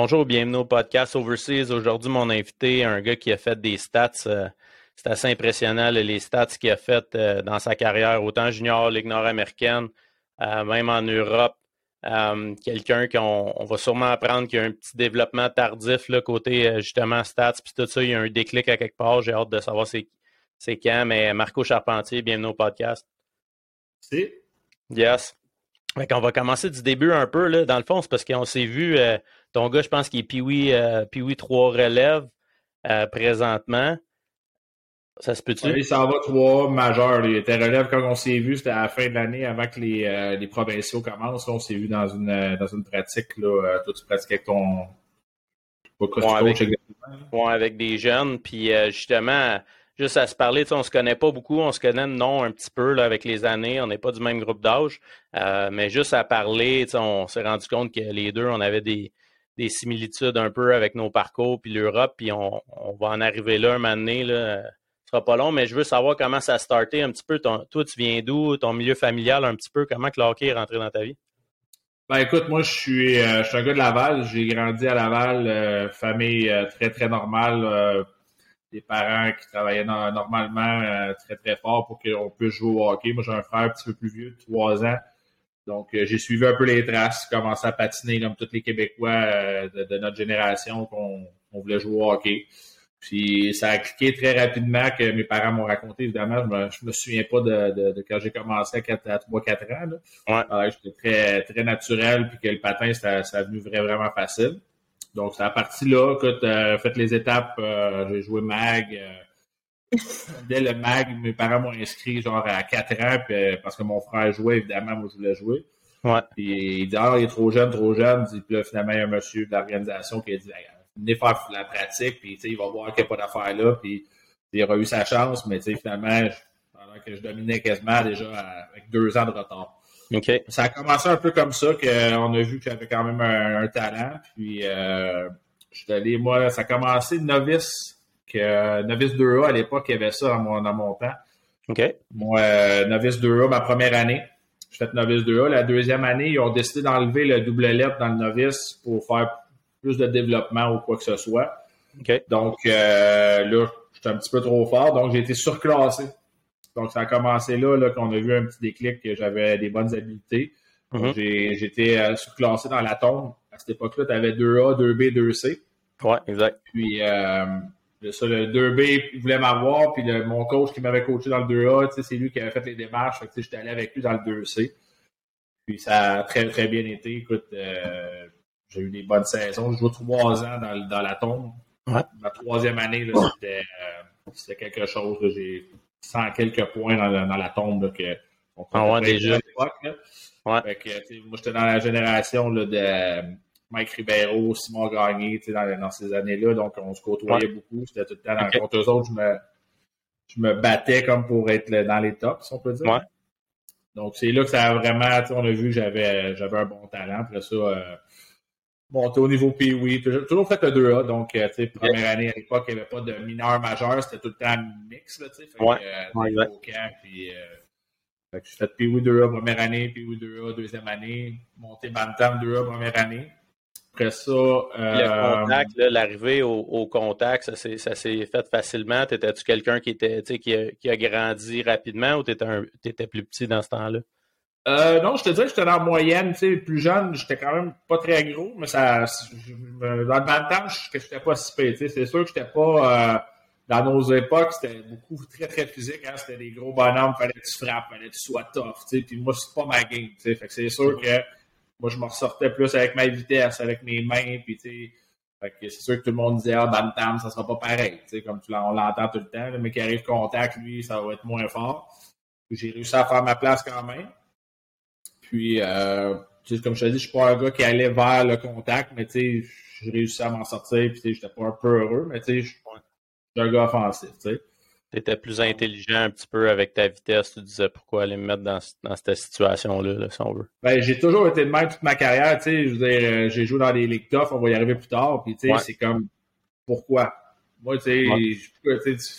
Bonjour, bienvenue au podcast Overseas. Aujourd'hui, mon invité, un gars qui a fait des stats. Euh, c'est assez impressionnant, les stats qu'il a fait euh, dans sa carrière, autant junior, Ligue nord-américaine, euh, même en Europe. Quelqu'un qu'on va sûrement apprendre qu'il y a un petit développement tardif, là, côté justement stats, puis tout ça, il y a un déclic à quelque part. J'ai hâte de savoir c'est quand. Mais Marco Charpentier, bienvenue au podcast. C'est. Yes. on va commencer du début un peu. Là. Dans le fond, c'est parce qu'on s'est vu ton gars, je pense qu'il est Piwi, euh, 3 relève euh, présentement. Ça se peut-tu? Oui, ça va 3 majeur. Il était relève quand on s'est vu, c'était à la fin de l'année avant que les, euh, les provinciaux commencent. on s'est vu dans une, euh, dans une pratique. Là, toi, tu pratiquais avec ton. Ouais, avec, ouais, avec des jeunes. Puis justement, juste à se parler, on ne se connaît pas beaucoup, on se connaît non un petit peu là, avec les années, on n'est pas du même groupe d'âge, mais juste à parler, on s'est rendu compte que les deux, on avait des, des similitudes un peu avec nos parcours, puis l'Europe, puis on, va en arriver là un moment donné. Là. Ce sera pas long, mais je veux savoir comment ça a starté un petit peu. toi, tu viens d'où, ton milieu familial un petit peu, comment que le hockey est rentré dans ta vie? Ben écoute, moi je suis, euh, je suis un gars de Laval. J'ai grandi à Laval, euh, famille euh, très très normale, des parents qui travaillaient normalement très très fort pour qu'on puisse jouer au hockey. Moi j'ai un frère un petit peu plus vieux, trois ans. Donc, euh, j'ai suivi un peu les traces, commencé à patiner comme tous les Québécois euh, de, notre génération qu'on voulait jouer au hockey. Puis ça a cliqué très rapidement que mes parents m'ont raconté. Évidemment, je me, me souviens pas de, quand j'ai commencé à, 3-4 ans. Là. Ouais. J'étais très, très naturel, puis que le patin, ça, ça a venu vraiment, vraiment facile. Donc, c'est à partir là, que euh, fait les étapes, j'ai joué mag, Dès le mag, mes parents m'ont inscrit genre à 4 ans euh, parce que mon frère jouait, évidemment, moi je voulais jouer. Ouais. Puis il dit Ah, il est trop jeune, trop jeune. Puis là, finalement, il y a un monsieur de l'organisation qui a dit Venez faire la pratique, puis il va voir qu'il n'y a pas d'affaire là. Puis il aura eu sa chance, mais finalement, pendant que je dominais quasiment déjà avec deux ans de retard. Okay. Ça a commencé un peu comme ça, qu'on a vu que j'avais quand même un, talent. Puis euh, je suis allé, moi, ça a commencé novice euh, Novice 2A, à l'époque, il y avait ça dans mon, dans mon temps. OK. Moi, euh, Novice 2A, ma première année, j'ai fait Novice 2A. La deuxième année, ils ont décidé d'enlever le double lettre dans le Novice pour faire plus de développement ou quoi que ce soit. OK. Donc, euh, là, j'étais un petit peu trop fort, donc j'ai été surclassé. Donc, ça a commencé là, là qu'on a vu un petit déclic que j'avais des bonnes habiletés. Mm-hmm. J'ai J'étais surclassé dans la tombe. À cette époque-là, tu avais 2A, 2B, 2C. Ouais, exact. Puis, euh, ça, le 2B, il voulait m'avoir, puis le, mon coach qui m'avait coaché dans le 2A, c'est lui qui avait fait les démarches. J'étais allé avec lui dans le 2C. Puis ça a très, très bien été. Écoute, euh, j'ai eu des bonnes saisons. Je joue trois ans dans, dans la tombe. Ma troisième année, c'était, euh, c'était quelque chose. J'ai 100 quelques points dans, dans la tombe que on ah déjà. À l'époque. Ouais. Fait que, moi, j'étais dans la génération là, de Mike Ribeiro, Simon Gagné, dans, dans ces années-là. Donc, on se côtoyait beaucoup. C'était tout le temps dans, contre eux autres. Je me, je me battais comme pour être dans les tops, si on peut dire. Donc, c'est là que ça a vraiment, on a vu que j'avais, j'avais un bon talent. Après ça, euh, monter au niveau Pee-Wee. Toujours fait le 2A. Donc, euh, tu sais, première année à l'époque, il n'y avait pas de mineur majeur. C'était tout le temps mix, là, tu sais. Fait ouais. euh, au camp, puis, euh, fait que j'ai fait Pee-Wee 2A première année, Pee-Wee 2A deuxième année, monter Bantam 2A première année. Après ça. Euh, contact, l'arrivée au, contact, ça s'est fait facilement. Étais-tu quelqu'un qui était qui a, qui a grandi rapidement ou tu étais, plus petit dans ce temps-là? Euh, non, je te dirais que j'étais dans la moyenne, tu sais, plus jeune, j'étais quand même pas très gros, mais ça, dans le temps, je n'étais pas si payé, c'est sûr que j'étais pas, euh, dans nos époques, c'était beaucoup très, très physique, hein, c'était des gros bonhommes, fallait que tu frappes, fallait que tu sois tough, tu sais, puis moi, c'est pas ma game, tu sais, fait que c'est sûr que moi, je me ressortais plus avec ma vitesse, avec mes mains, puis tu sais, c'est sûr que tout le monde disait, ah, Bantam, ça sera pas pareil, tu sais, comme tu on l'entend tout le temps, mais qui arrive contact, lui, ça va être moins fort. J'ai réussi à faire ma place quand même. Puis, euh, comme je te dis, je suis pas un gars qui allait vers le contact, mais tu sais, j'ai réussi à m'en sortir, puis tu sais, j'étais pas un peu heureux, mais tu sais, je suis un gars offensif, tu sais tu étais plus intelligent un petit peu avec ta vitesse. Tu disais pourquoi aller me mettre dans, dans cette situation-là, si on veut? Ben, j'ai toujours été de même toute ma carrière. Tu sais, je veux dire, euh, j'ai joué dans les Ligues Tough, on va y arriver plus tard. Puis, tu sais, c'est comme pourquoi? Moi, tu sais,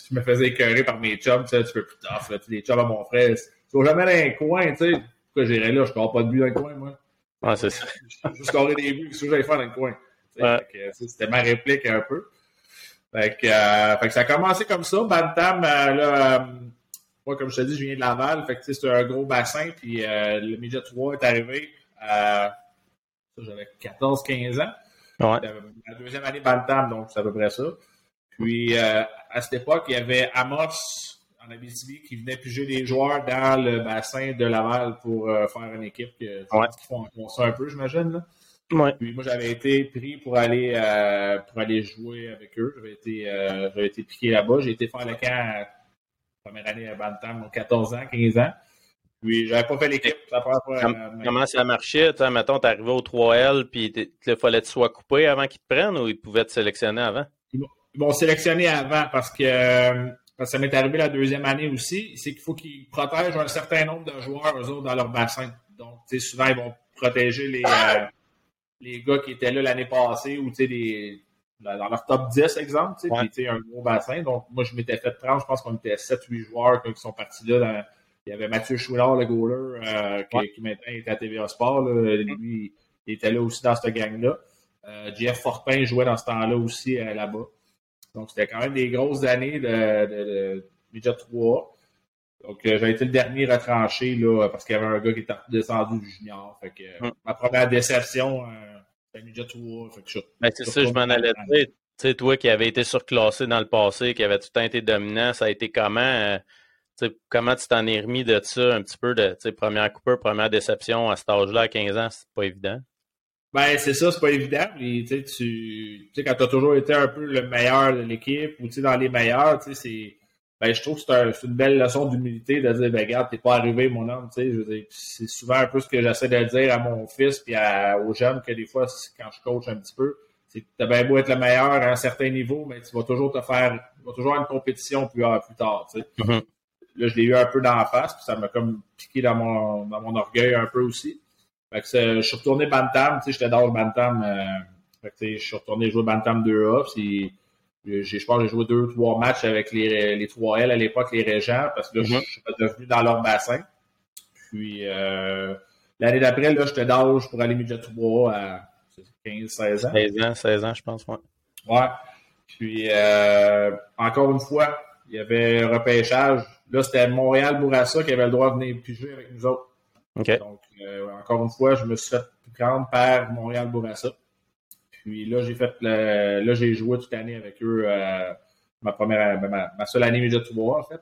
tu me faisais écœurer par mes chums, tu sais, tu peux plus tough. Là, les chums à mon frère, tu vas jamais dans un coin, tu sais. Pourquoi j'irais là? Je ne pas de but dans le coin, moi. Ah, c'est ça. Je scorer des buts, qu'est-ce que j'allais faire dans le coin? C'était ma réplique un peu. Fait que, ça a commencé comme ça. Bantam, là, moi, comme je te dis, je viens de Laval. Fait que c'est un gros bassin. Puis le Midget 3 est arrivé. J'avais 14-15 ans. La deuxième année Bantam, donc c'est à peu près ça. Puis à cette époque, il y avait Amos en Abitibi qui venait piger des joueurs dans le bassin de Laval pour euh, faire une équipe que, qui font ça un peu, j'imagine. Puis moi, j'avais été pris pour aller euh, pour aller jouer avec eux. J'avais été, euh, été piqué là-bas. J'ai été faire le camp la première année à Bantam, 14 ans, 15 ans. Puis j'avais pas fait l'équipe. Comment ça marchait? mettons, tu arrivé au 3L, puis il fallait que tu sois coupé avant qu'ils te prennent ou ils pouvaient te sélectionner avant? Ils m'ont sélectionné avant parce que ça m'est arrivé la deuxième année aussi, c'est qu'il faut qu'ils protègent un certain nombre de joueurs, eux autres, dans leur bassin. Donc, tu sais, souvent, ils vont protéger les, euh, les gars qui étaient là l'année passée ou, tu sais, dans leur top 10, exemple, tu sais, puis, un gros bassin. Donc, moi, je m'étais fait prendre, je pense qu'on était 7-8 joueurs qui sont partis là. il y avait Mathieu Chouinard, le goaler, euh, qui, maintenant est à TVA Sport. Lui, il était là aussi dans cette gang-là. Euh, Jeff Fortin jouait dans ce temps-là aussi là-bas. Donc, c'était quand même des grosses années de, de, de 3. Donc, euh, j'ai été le dernier retranché là, parce qu'il y avait un gars qui était descendu du junior. Fait que, hum. Ma première déception, euh, c'était midget 3. Ben, c'est ça, je m'en allais dire. Tu sais, toi qui avais été surclassé dans le passé, qui avait tout le temps été dominant, ça a été comment? Euh, comment tu t'en es remis de ça un petit peu de première coupeur, première déception à cet âge-là, à 15 ans, c'est pas évident? Ben, c'est ça, c'est pas évident. Mais, tu sais, quand tu as toujours été un peu le meilleur de l'équipe ou dans les meilleurs, tu sais, c'est. Ben, je trouve que c'est une belle leçon d'humilité de dire, ben, regarde, t'es pas arrivé, mon homme, tu sais. C'est souvent un peu ce que j'essaie de dire à mon fils puis aux jeunes que des fois, quand je coach un petit peu, c'est t'as bien beau être le meilleur à un certain niveau, mais tu vas toujours te faire, tu vas toujours avoir une compétition plus, plus tard, tu sais. Mm-hmm. Là, je l'ai eu un peu dans la face, puis ça m'a comme piqué dans mon, dans mon orgueil un peu aussi. Fait que je suis retourné Bantam, tu sais, j'étais dans le Bantam. Euh, fait que, je suis retourné jouer Bantam 2A. Puis, je pense que j'ai joué deux ou trois matchs avec les, les 3L à l'époque, les Régents, parce que là, je mm-hmm. suis devenu dans leur bassin. Puis euh, l'année d'après, là, j'étais d'âge pour aller midget 3 à 15-16 ans. 16 ans, 16 ans, je pense, ouais. Ouais. Puis euh, encore une fois, il y avait un repêchage. Là, c'était Montréal-Bourassa qui avait le droit de venir piger avec nous autres. Donc, euh, encore une fois, je me suis fait prendre par Montréal-Bourassa. Puis là, j'ai fait là, j'ai joué toute l'année avec eux euh, ma première ma, seule année de 3 en fait.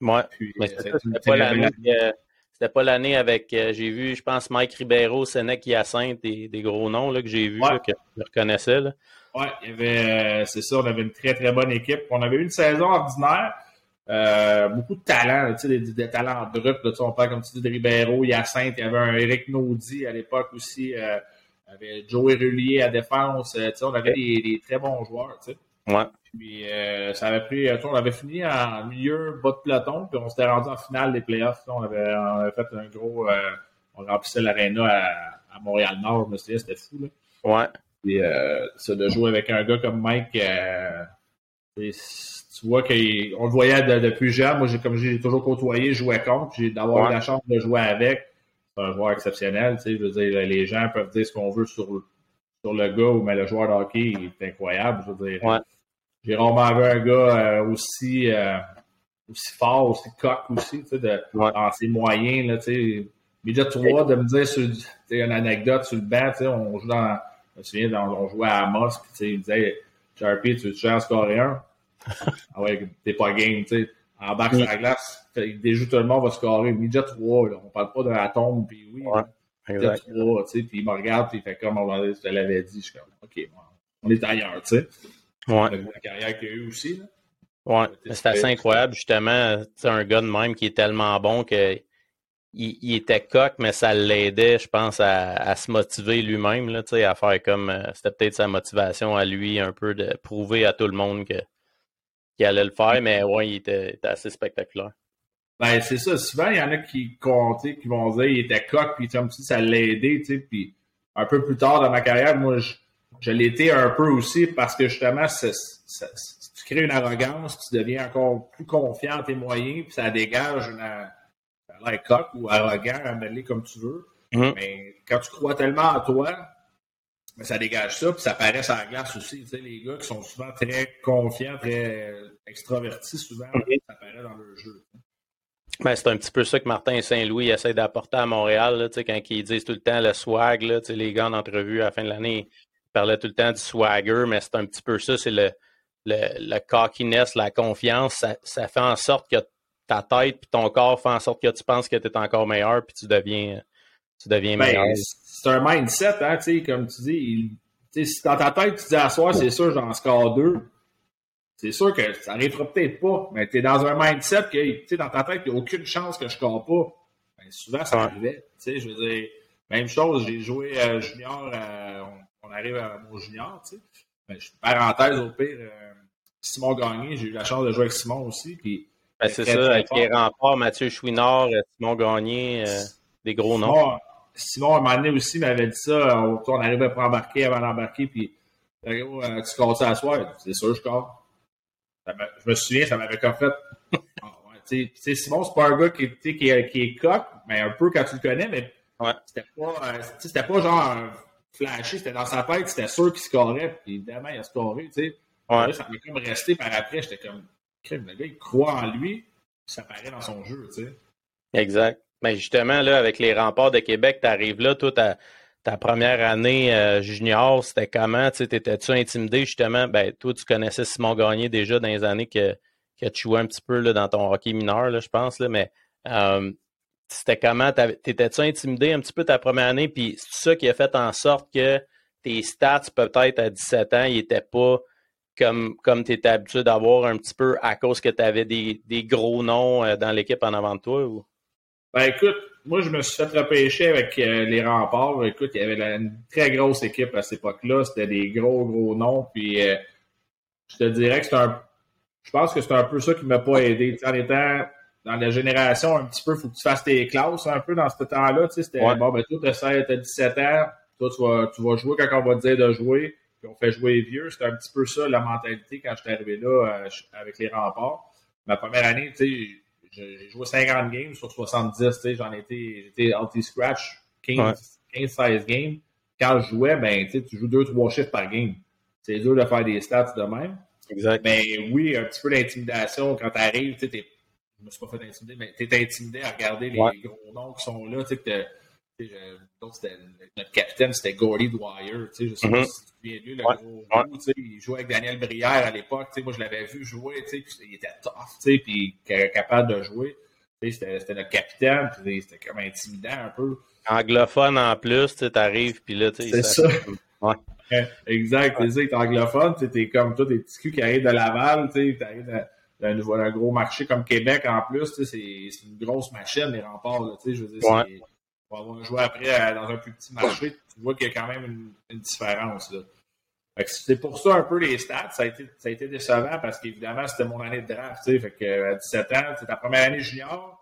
Ouais. Puis, Mais c'était pas l'année avec j'ai vu, je pense, Mike Ribeiro, Sénèque, Hyacinthe, des, des gros noms là, que j'ai vus, que je reconnaissais. Là. Ouais, il y avait, c'est ça, on avait une très très bonne équipe. On avait eu une saison ordinaire. Euh, beaucoup de talents, tu sais, des, des, talents en drop. Là, on parle comme tu dis de Ribeiro, Hyacinthe, il y avait un Eric Naudy à l'époque aussi, euh, avait Joey Rullier à défense, euh, on avait des, des, très bons joueurs. Ouais. Puis euh, ça avait pris, on avait fini en milieu bas de peloton, puis on s'était rendu en finale des playoffs. On avait, on avait fait un gros, on remplissait l'aréna à, à Montréal-Nord, je me souviens, c'était fou. Là. Ouais. Puis ça de jouer avec un gars comme Mike, tu vois qu'on le voyait depuis jeune. Moi, j'ai, comme j'ai toujours côtoyé, je jouais contre, j'ai d'avoir eu la chance de jouer avec. C'est un joueur exceptionnel, tu sais. Je veux dire, les gens peuvent dire ce qu'on veut sur, sur le gars, mais le joueur de hockey est incroyable. Je veux dire, j'ai rarement vu un gars euh, aussi, euh, aussi fort, aussi coq aussi, tu sais, de, dans ses moyens, là, tu sais. Mais déjà, trois, de me dire sur, une anecdote sur le banc, tu sais, on joue dans, je me souviens, on jouait à Amos, tu sais, il disait, Sharpie, tu veux te en scorer un? ah ouais, t'es pas game, tu sais. En bas sur la glace, il déjoue tout le monde, va scorer. Midget 3, là. On parle pas d'un atome, puis oui. Ouais, Midget 3, tu sais. Puis il me regarde, puis il fait comme, on je te l'avais dit. Je suis comme, OK, on est ailleurs, tu sais. Ouais. La carrière qu'il a eu aussi, là. Ouais, c'est assez incroyable, justement. C'est un gars de même qui est tellement bon que il, était coq, mais ça l'aidait, je pense, à, se motiver lui-même, là, à faire comme. Euh, c'était peut-être sa motivation à lui, un peu de prouver à tout le monde que qui allait le faire, mais ouais, il était, assez spectaculaire. Ben, c'est ça. Souvent, il y en a qui, qui vont dire qu'il était coq, puis comme si ça l'a aidé. Puis un peu plus tard dans ma carrière, moi, je, je l'étais un peu aussi parce que justement, tu crées une arrogance, tu deviens encore plus confiant en tes moyens, puis ça dégage une, l'air coq ou arrogant, à mêler comme tu veux. Mm-hmm. Mais quand tu crois tellement en toi, mais ça dégage ça, puis ça paraît sur la glace aussi. Tu sais, les gars qui sont souvent très confiants, très extravertis, souvent, ça paraît dans leur jeu. Ben, c'est un petit peu ça que Martin Saint-Louis essaie d'apporter à Montréal, là, quand ils disent tout le temps le swag. Là, les gars en entrevue à la fin de l'année parlaient tout le temps du swagger, mais c'est un petit peu ça, c'est le, le, cockiness, la confiance. Ça, fait en sorte que ta tête et ton corps font en sorte que tu penses que tu es encore meilleur puis tu deviens, tu deviens ben, meilleur c'est un mindset, hein, comme tu dis. si dans ta tête, tu dis à soir, c'est sûr, j'en score deux. C'est sûr que ça n'arrivera peut-être pas, mais tu es dans un mindset que, tu sais, dans ta tête, il n'y a aucune chance que je score pas. Ben, souvent, ça arrivait. Tu sais, je veux dire, même chose, j'ai joué euh, junior, on, arrive à mon junior, tu sais. Ben, parenthèse, au pire, euh, Simon Gagné, j'ai eu la chance de jouer avec Simon aussi. Puis, ben, c'est ça, avec les remparts, Mathieu Chouinard, Simon Gagné, euh, des gros noms. Simon, à un moment donné aussi, m'avait dit ça. On, on arrivait pas embarquer avant d'embarquer, puis euh, tu casses à soir? C'est sûr, je casse. Je me souviens, ça m'avait comme fait. Ah, tu sais, Simon, c'est pas un gars qui, qui, est, qui est coq, mais un peu quand tu le connais, mais ouais. c'était pas, euh, c'était pas genre flashé, c'était dans sa tête, c'était sûr qu'il scorait, puis évidemment, il a scoré, tu sais. Ouais. ça m'a comme resté par après, j'étais comme, le gars, il croit en lui, ça paraît dans son jeu, tu sais. Exact. Mais justement, là, avec les remparts de Québec, tu arrives là, toi, ta, ta première année euh, junior, c'était comment? Tu T'étais-tu intimidé justement? Ben, toi, tu connaissais Simon Gagné déjà dans les années que, que tu jouais un petit peu là, dans ton hockey mineur, là, je pense, là, mais euh, c'était comment? T'étais-tu intimidé un petit peu ta première année? Puis c'est ça qui a fait en sorte que tes stats, peut-être à 17 ans, ils n'étaient pas comme, comme tu étais habitué d'avoir un petit peu à cause que tu avais des, des, gros noms euh, dans l'équipe en avant de toi? Ou? Ben écoute, moi je me suis fait repêcher avec euh, les remparts. Écoute, il y avait une très grosse équipe à cette époque-là. C'était des gros, gros noms. Puis euh, je te dirais que c'est un. Je pense que c'est un peu ça qui m'a pas aidé. en étant dans la génération un petit peu, il faut que tu fasses tes classes un peu dans ce temps-là. C'était bon, ben toi, tu as 17 ans, toi, tu vas, tu vas jouer quand on va te dire de jouer, puis on fait jouer les vieux. C'était un petit peu ça la mentalité quand je suis arrivé là euh, avec les remparts. Ma première année, tu sais j'ai joué 50 games sur 70, j'en étais, j'étais anti-scratch 15, 16 games. Quand je jouais, ben, tu joues 2-3 chiffres par game. C'est dur de faire des stats de même. Exact. Mais oui, un petit peu d'intimidation quand tu arrives, tu je me suis pas fait intimider, mais tu es intimidé à regarder les gros noms qui sont là, tu sais, que donc, notre capitaine, c'était Gordy Dwyer. Je sais pas mm-hmm. si tu te souviens de lui, le gros ouais. il jouait avec Daniel Brière à l'époque. Moi, je l'avais vu jouer, il était tough, puis capable de jouer. C'était notre capitaine, puis c'était comme intimidant un peu. Anglophone en plus, tu arrives, puis là, tu sais. C'est ça. Ouais. Exact, tu sais, t'es anglophone, tu es comme toi, des petits culs qui arrivent de Laval, tu sais, t'arrives d'un gros marché comme Québec en plus, c'est une grosse machine, les remparts, tu sais, je veux dire, c'est pour avoir joué après euh, dans un plus petit marché, tu vois qu'il y a quand même une, différence. C'est pour ça un peu les stats, ça a été, ça a été décevant parce qu'évidemment, c'était mon année de draft. Fait que, à 17 ans, c'est ta première année junior.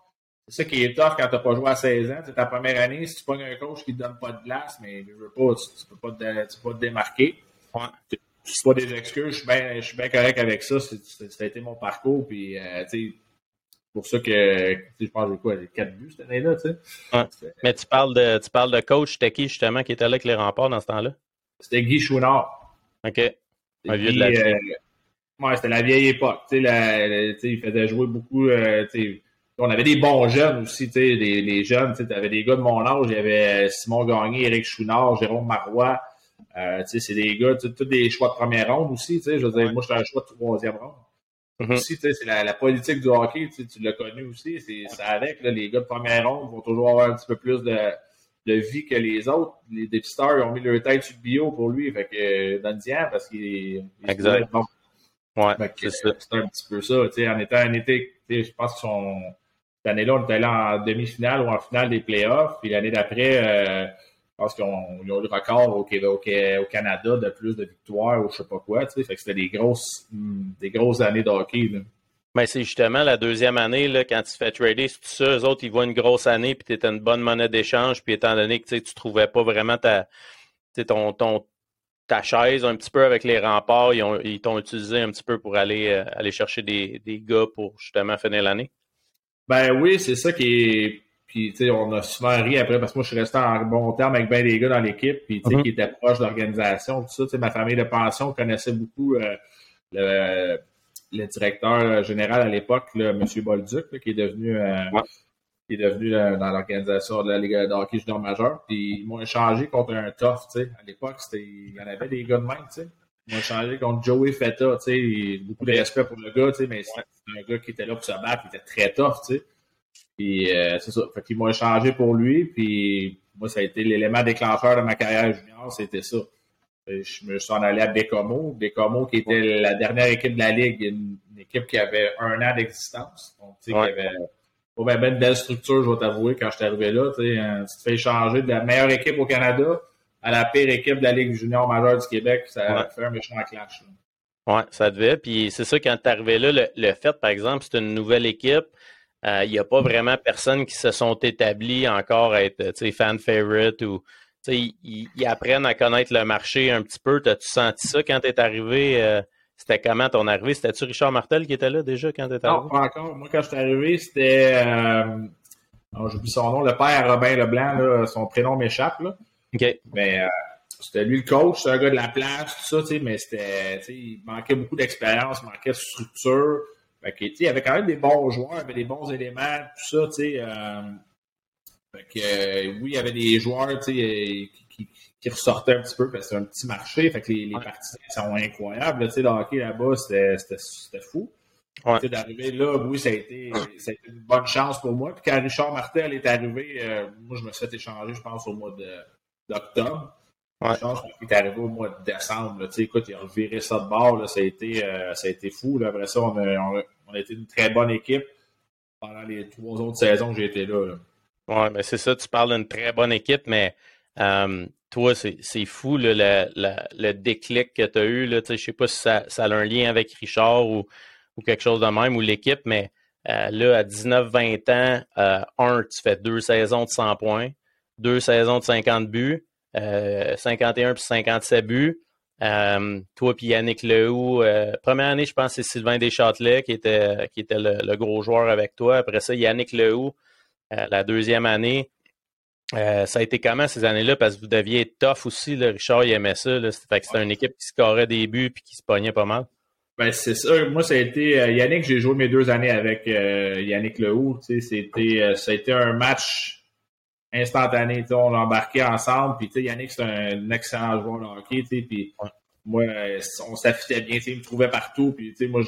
C'est ça qui est tough quand tu n'as pas joué à 16 ans. C'est ta première année, si tu pognes un coach qui ne te donne pas de glace, mais tu veux pas, tu, peux pas te, peux pas te démarquer. C'est pas des excuses, je suis bien, je correct avec ça. été mon parcours. Puis, euh, pour ça que je pense que quoi, j'ai quatre buts cette année-là, tu sais. Mais tu parles de tu parles de coach, c'était qui justement qui était là avec les remparts dans ce temps-là? C'était Guy Chouinard. OK. Un vieux de la euh, ouais, c'était la vieille époque. Tu sais, il faisait jouer beaucoup. Euh, on avait des bons jeunes aussi, tu sais, les, les jeunes, tu avais des gars de mon âge, il y avait Simon Gagné, Éric Chouinard, Jérôme Marois. Euh, tu sais, c'est des gars, tous des choix de première ronde aussi, tu sais. Je veux dire, moi, j'étais un choix de troisième ronde. Mm Aussi, c'est la, la, politique du hockey, tu l'as connu aussi, c'est avec, là, les gars de première ronde vont toujours avoir un petit peu plus de, de vie que les autres. Les dépisteurs, ils ont mis leur tête sur le bio pour lui, fait que dans le parce qu'il est bon. Ouais, c'est un petit peu ça, tu sais, en étant un été, je pense que son, cette année-là, on était allé en demi-finale ou en finale des playoffs, puis l'année d'après, euh, pense qu'ils ont, eu le record au, au, Canada de plus de victoires ou je sais pas quoi. Tu sais, fait que c'était des grosses, hmm, des grosses années de hockey. Là. Mais c'est justement la deuxième année, là, quand tu fais trader, c'est tout ça, eux autres, ils voient une grosse année, puis tu étais une bonne monnaie d'échange, puis étant donné que tu ne trouvais pas vraiment ta, ton, ton, ta chaise un petit peu avec les remparts, ils, t'ont utilisé un petit peu pour aller, euh, aller chercher des, des gars pour justement finir l'année? Ben oui, c'est ça qui est Puis, tu sais, on a souvent ri après parce que moi, je suis resté en bon terme avec bien des gars dans l'équipe, puis, tu sais, qui étaient proches de l'organisation, tout ça. Tu sais, ma famille de pension connaissait beaucoup euh, le, le, directeur général à l'époque, M. Bolduc, qui est devenu, euh, qui est devenu euh, dans l'organisation de la Ligue de hockey junior majeur. Puis, ils m'ont échangé contre un tough, tu sais. À l'époque, il y en avait des gars de même, tu sais. Ils m'ont échangé contre Joey Feta, tu sais. Beaucoup de respect pour le gars, tu sais, mais c'est un gars qui était là pour se battre, il était très tough, tu sais. Puis euh, c'est ça. Fait qu'ils m'ont échangé pour lui. Puis moi, ça a été l'élément déclencheur de ma carrière junior, c'était ça. Je me suis en allé à Bécomo. Bécomo, qui était la dernière équipe de la Ligue, une, équipe qui avait un an d'existence. Donc, tu sais, qui avait pas bien une belle structure, je vais t'avouer, quand je suis arrivé là. Tu sais, hein, tu te fais échanger de la meilleure équipe au Canada à la pire équipe de la Ligue junior majeure du Québec. Ça fait un méchant clash. Oui, ça devait. Puis c'est ça, quand tu es arrivé là, le, le fait, par exemple, c'est une nouvelle équipe. Euh, il n'y a pas vraiment personne qui se sont établis encore à être fan favorite ou ils, apprennent à connaître le marché un petit peu. T'as-tu senti ça quand tu es arrivé? Euh, c'était comment ton arrivée? C'était-tu Richard Martel qui était là déjà quand tu es arrivé? Non, pas encore. Moi, quand je suis arrivé, c'était. Euh, J'oublie son nom, le père Robin Leblanc, là, son prénom m'échappe. OK. Mais euh, c'était lui le coach, c'est un gars de la place, tout ça, mais c'était. Il manquait beaucoup d'expérience, il manquait de structure. Fait il y avait quand même des bons joueurs, il y avait des bons éléments, tout ça, tu sais. Euh, fait que, euh, oui, il y avait des joueurs, tu sais, euh, qui, qui, ressortaient un petit peu, parce que c'est un petit marché, fait que les, les partisans sont incroyables, tu sais, le hockey là-bas, c'était fou. Ouais. D'arriver là, oui, ça a, été, ça a été une bonne chance pour moi. Puis quand Richard Martel est arrivé, moi, je me suis fait échanger, je pense, au mois d'octobre. Ouais. Je pense qu'il est arrivé au mois de décembre. Là. Écoute, il a reviré ça de bord. Là. Ça, a été, ça a été fou. Là. Après ça, on a, on a été une très bonne équipe pendant les trois autres saisons que j'ai été là. Oui, mais c'est ça, tu parles d'une très bonne équipe, mais euh, toi, c'est fou le, déclic que tu as eu. Je ne sais pas si ça, a un lien avec Richard ou, ou quelque chose de même, ou l'équipe, mais euh, là, à 19-20 ans, euh, un, tu fais deux saisons de 100 points, deux saisons de 50 buts, 51 puis 57 buts. Euh, toi puis Yannick Lehoux, euh, première année, je pense c'est Sylvain Deschâtelet qui était, qui était le, gros joueur avec toi. Après ça, Yannick Lehoux, euh, la deuxième année. ça a été comment ces années-là? Parce que vous deviez être tough aussi. Là. Richard, il aimait ça. Que c'était une équipe qui scorait des buts et qui se pognait pas mal. Ben, c'est ça. Moi, ça a été. Yannick, j'ai joué mes deux années avec Yannick Lehoux. C'était, ça a été un match instantané. On a embarqué ensemble. Puis Yannick, c'est un excellent joueur de hockey. Puis moi, on s'affitait bien. Il me trouvait partout. Puis moi,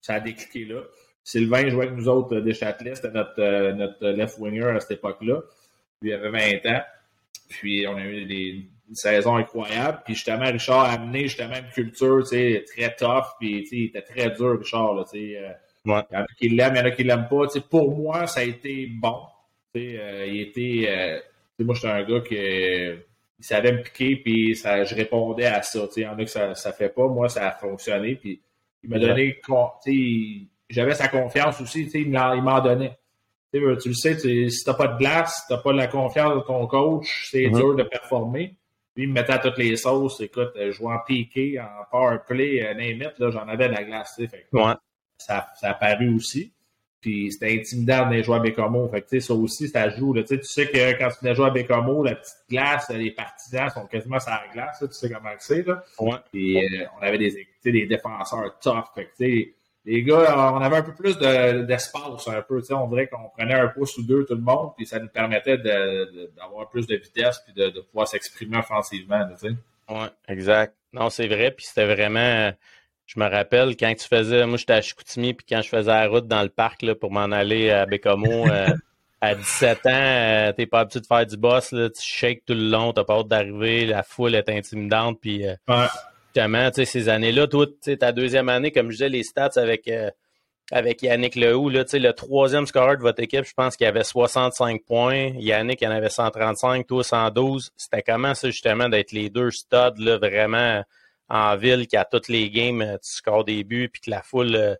ça a décliqué là. Sylvain jouait avec nous autres euh, des Châtelet. C'était notre, euh, notre left winger à cette époque-là. Lui avait 20 ans. Puis on a eu des, une saison incroyable. Puis justement, Richard a amené justement une culture très tough. Puis il était très dur, Richard. Là, euh, Il y en a qui l'aiment, il y en a qui l'aiment pas. pour moi, ça a été bon. Euh, il était. Euh, moi, j'étais un gars qui il savait me piquer, puis ça, je répondais à ça. Il y en a que ça ne fait pas. Moi, ça a fonctionné. Puis il m'a donné. J'avais sa confiance aussi. Il m'en donnait. tu le sais, si tu n'as pas de glace, si tu n'as pas la confiance de ton coach, c'est mm-hmm. dur de performer. Puis il me mettait à toutes les sauces. Écoute, je jouais en piqué, en power play, là j'en avais de la glace. Fait, ça, ça a paru aussi. Puis c'était intimidant de jouer à Bécomo. Fait que, ça aussi, ça joue. Là. Tu sais que quand tu venais jouer à Bécomo, la petite glace, les partisans sont quasiment sur la glace. tu sais comment c'est. Là. Ouais. Puis euh, on avait des, des défenseurs tough. Fait que, les gars, on avait un peu plus d'espace, un peu. On dirait qu'on prenait un pouce ou deux tout le monde, puis ça nous permettait d'avoir plus de vitesse puis de, pouvoir s'exprimer offensivement. Oui, exact. Non, c'est vrai. Puis c'était vraiment je me rappelle quand tu faisais, moi j'étais à Chicoutimi, puis quand je faisais la route dans le parc là, pour m'en aller à Bécomo, euh, à 17 ans, euh, t'es pas habitué de faire du boss, là, tu shakes tout le long, t'as pas hâte d'arriver, la foule est intimidante, puis euh, justement, tu sais, ces années-là, toi, ta deuxième année, comme je disais, les stats avec, avec Yannick Lehoux, là, le troisième scoreur de votre équipe, je pense qu'il avait 65 points, Yannick en avait 135, toi 112. C'était comment ça, justement, d'être les deux studs, là, vraiment en ville, qui a toutes les games, euh, tu scores des buts, puis que la foule, euh,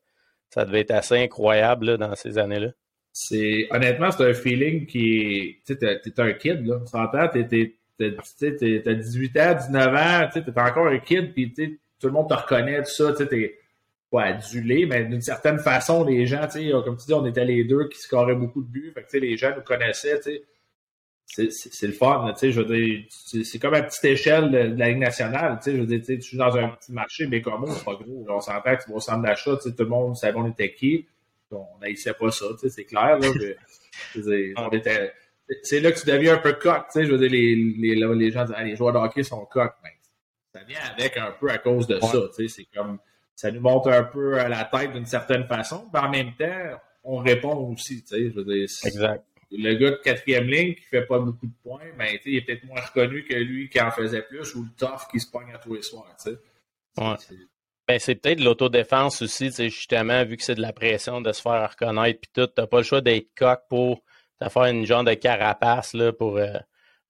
ça devait être assez incroyable dans ces années-là. C'est honnêtement, c'est un feeling qui. Tu sais, t'es un kid, là. Tu s'entend, t'as 18 ans, 19 ans, tu es encore un kid, puis tout le monde te reconnaît, tout ça. Tu sais, pas adulé, mais d'une certaine façon, les gens, tu sais, comme tu dis, on était les deux qui scoraient beaucoup de buts. Fait que, les gens nous connaissaient, tu sais. C'est le fun, tu sais, je veux dire, c'est comme à petite échelle de, la Ligue nationale, tu sais, je veux dire, tu suis dans un petit marché, mais comment, c'est pas gros. on s'entend que tu vas au centre d'achat, tu sais, tout le monde savait on était qui. On n'haïssait pas ça, tu sais, c'est clair, là. on était, c'est là que tu deviens un peu coq, tu sais, je veux dire, les, les, les gens disent, ah, les joueurs de hockey sont coqs, mais ça vient avec un peu à cause de ça, tu sais, c'est comme, ça nous monte un peu à la tête d'une certaine façon, mais en même temps, on répond aussi, tu sais, je veux dire, exact. Le gars de quatrième ligne qui fait pas beaucoup de points, ben, tu sais, il est peut-être moins reconnu que lui qui en faisait plus ou le tough qui se pogne à tous les soirs, tu sais. Ouais. Ben, c'est peut-être l'autodéfense aussi, justement, vu que c'est de la pression de se faire reconnaître puis tout, t'as pas le choix d'être coq pour faire une genre de carapace là, pour, euh,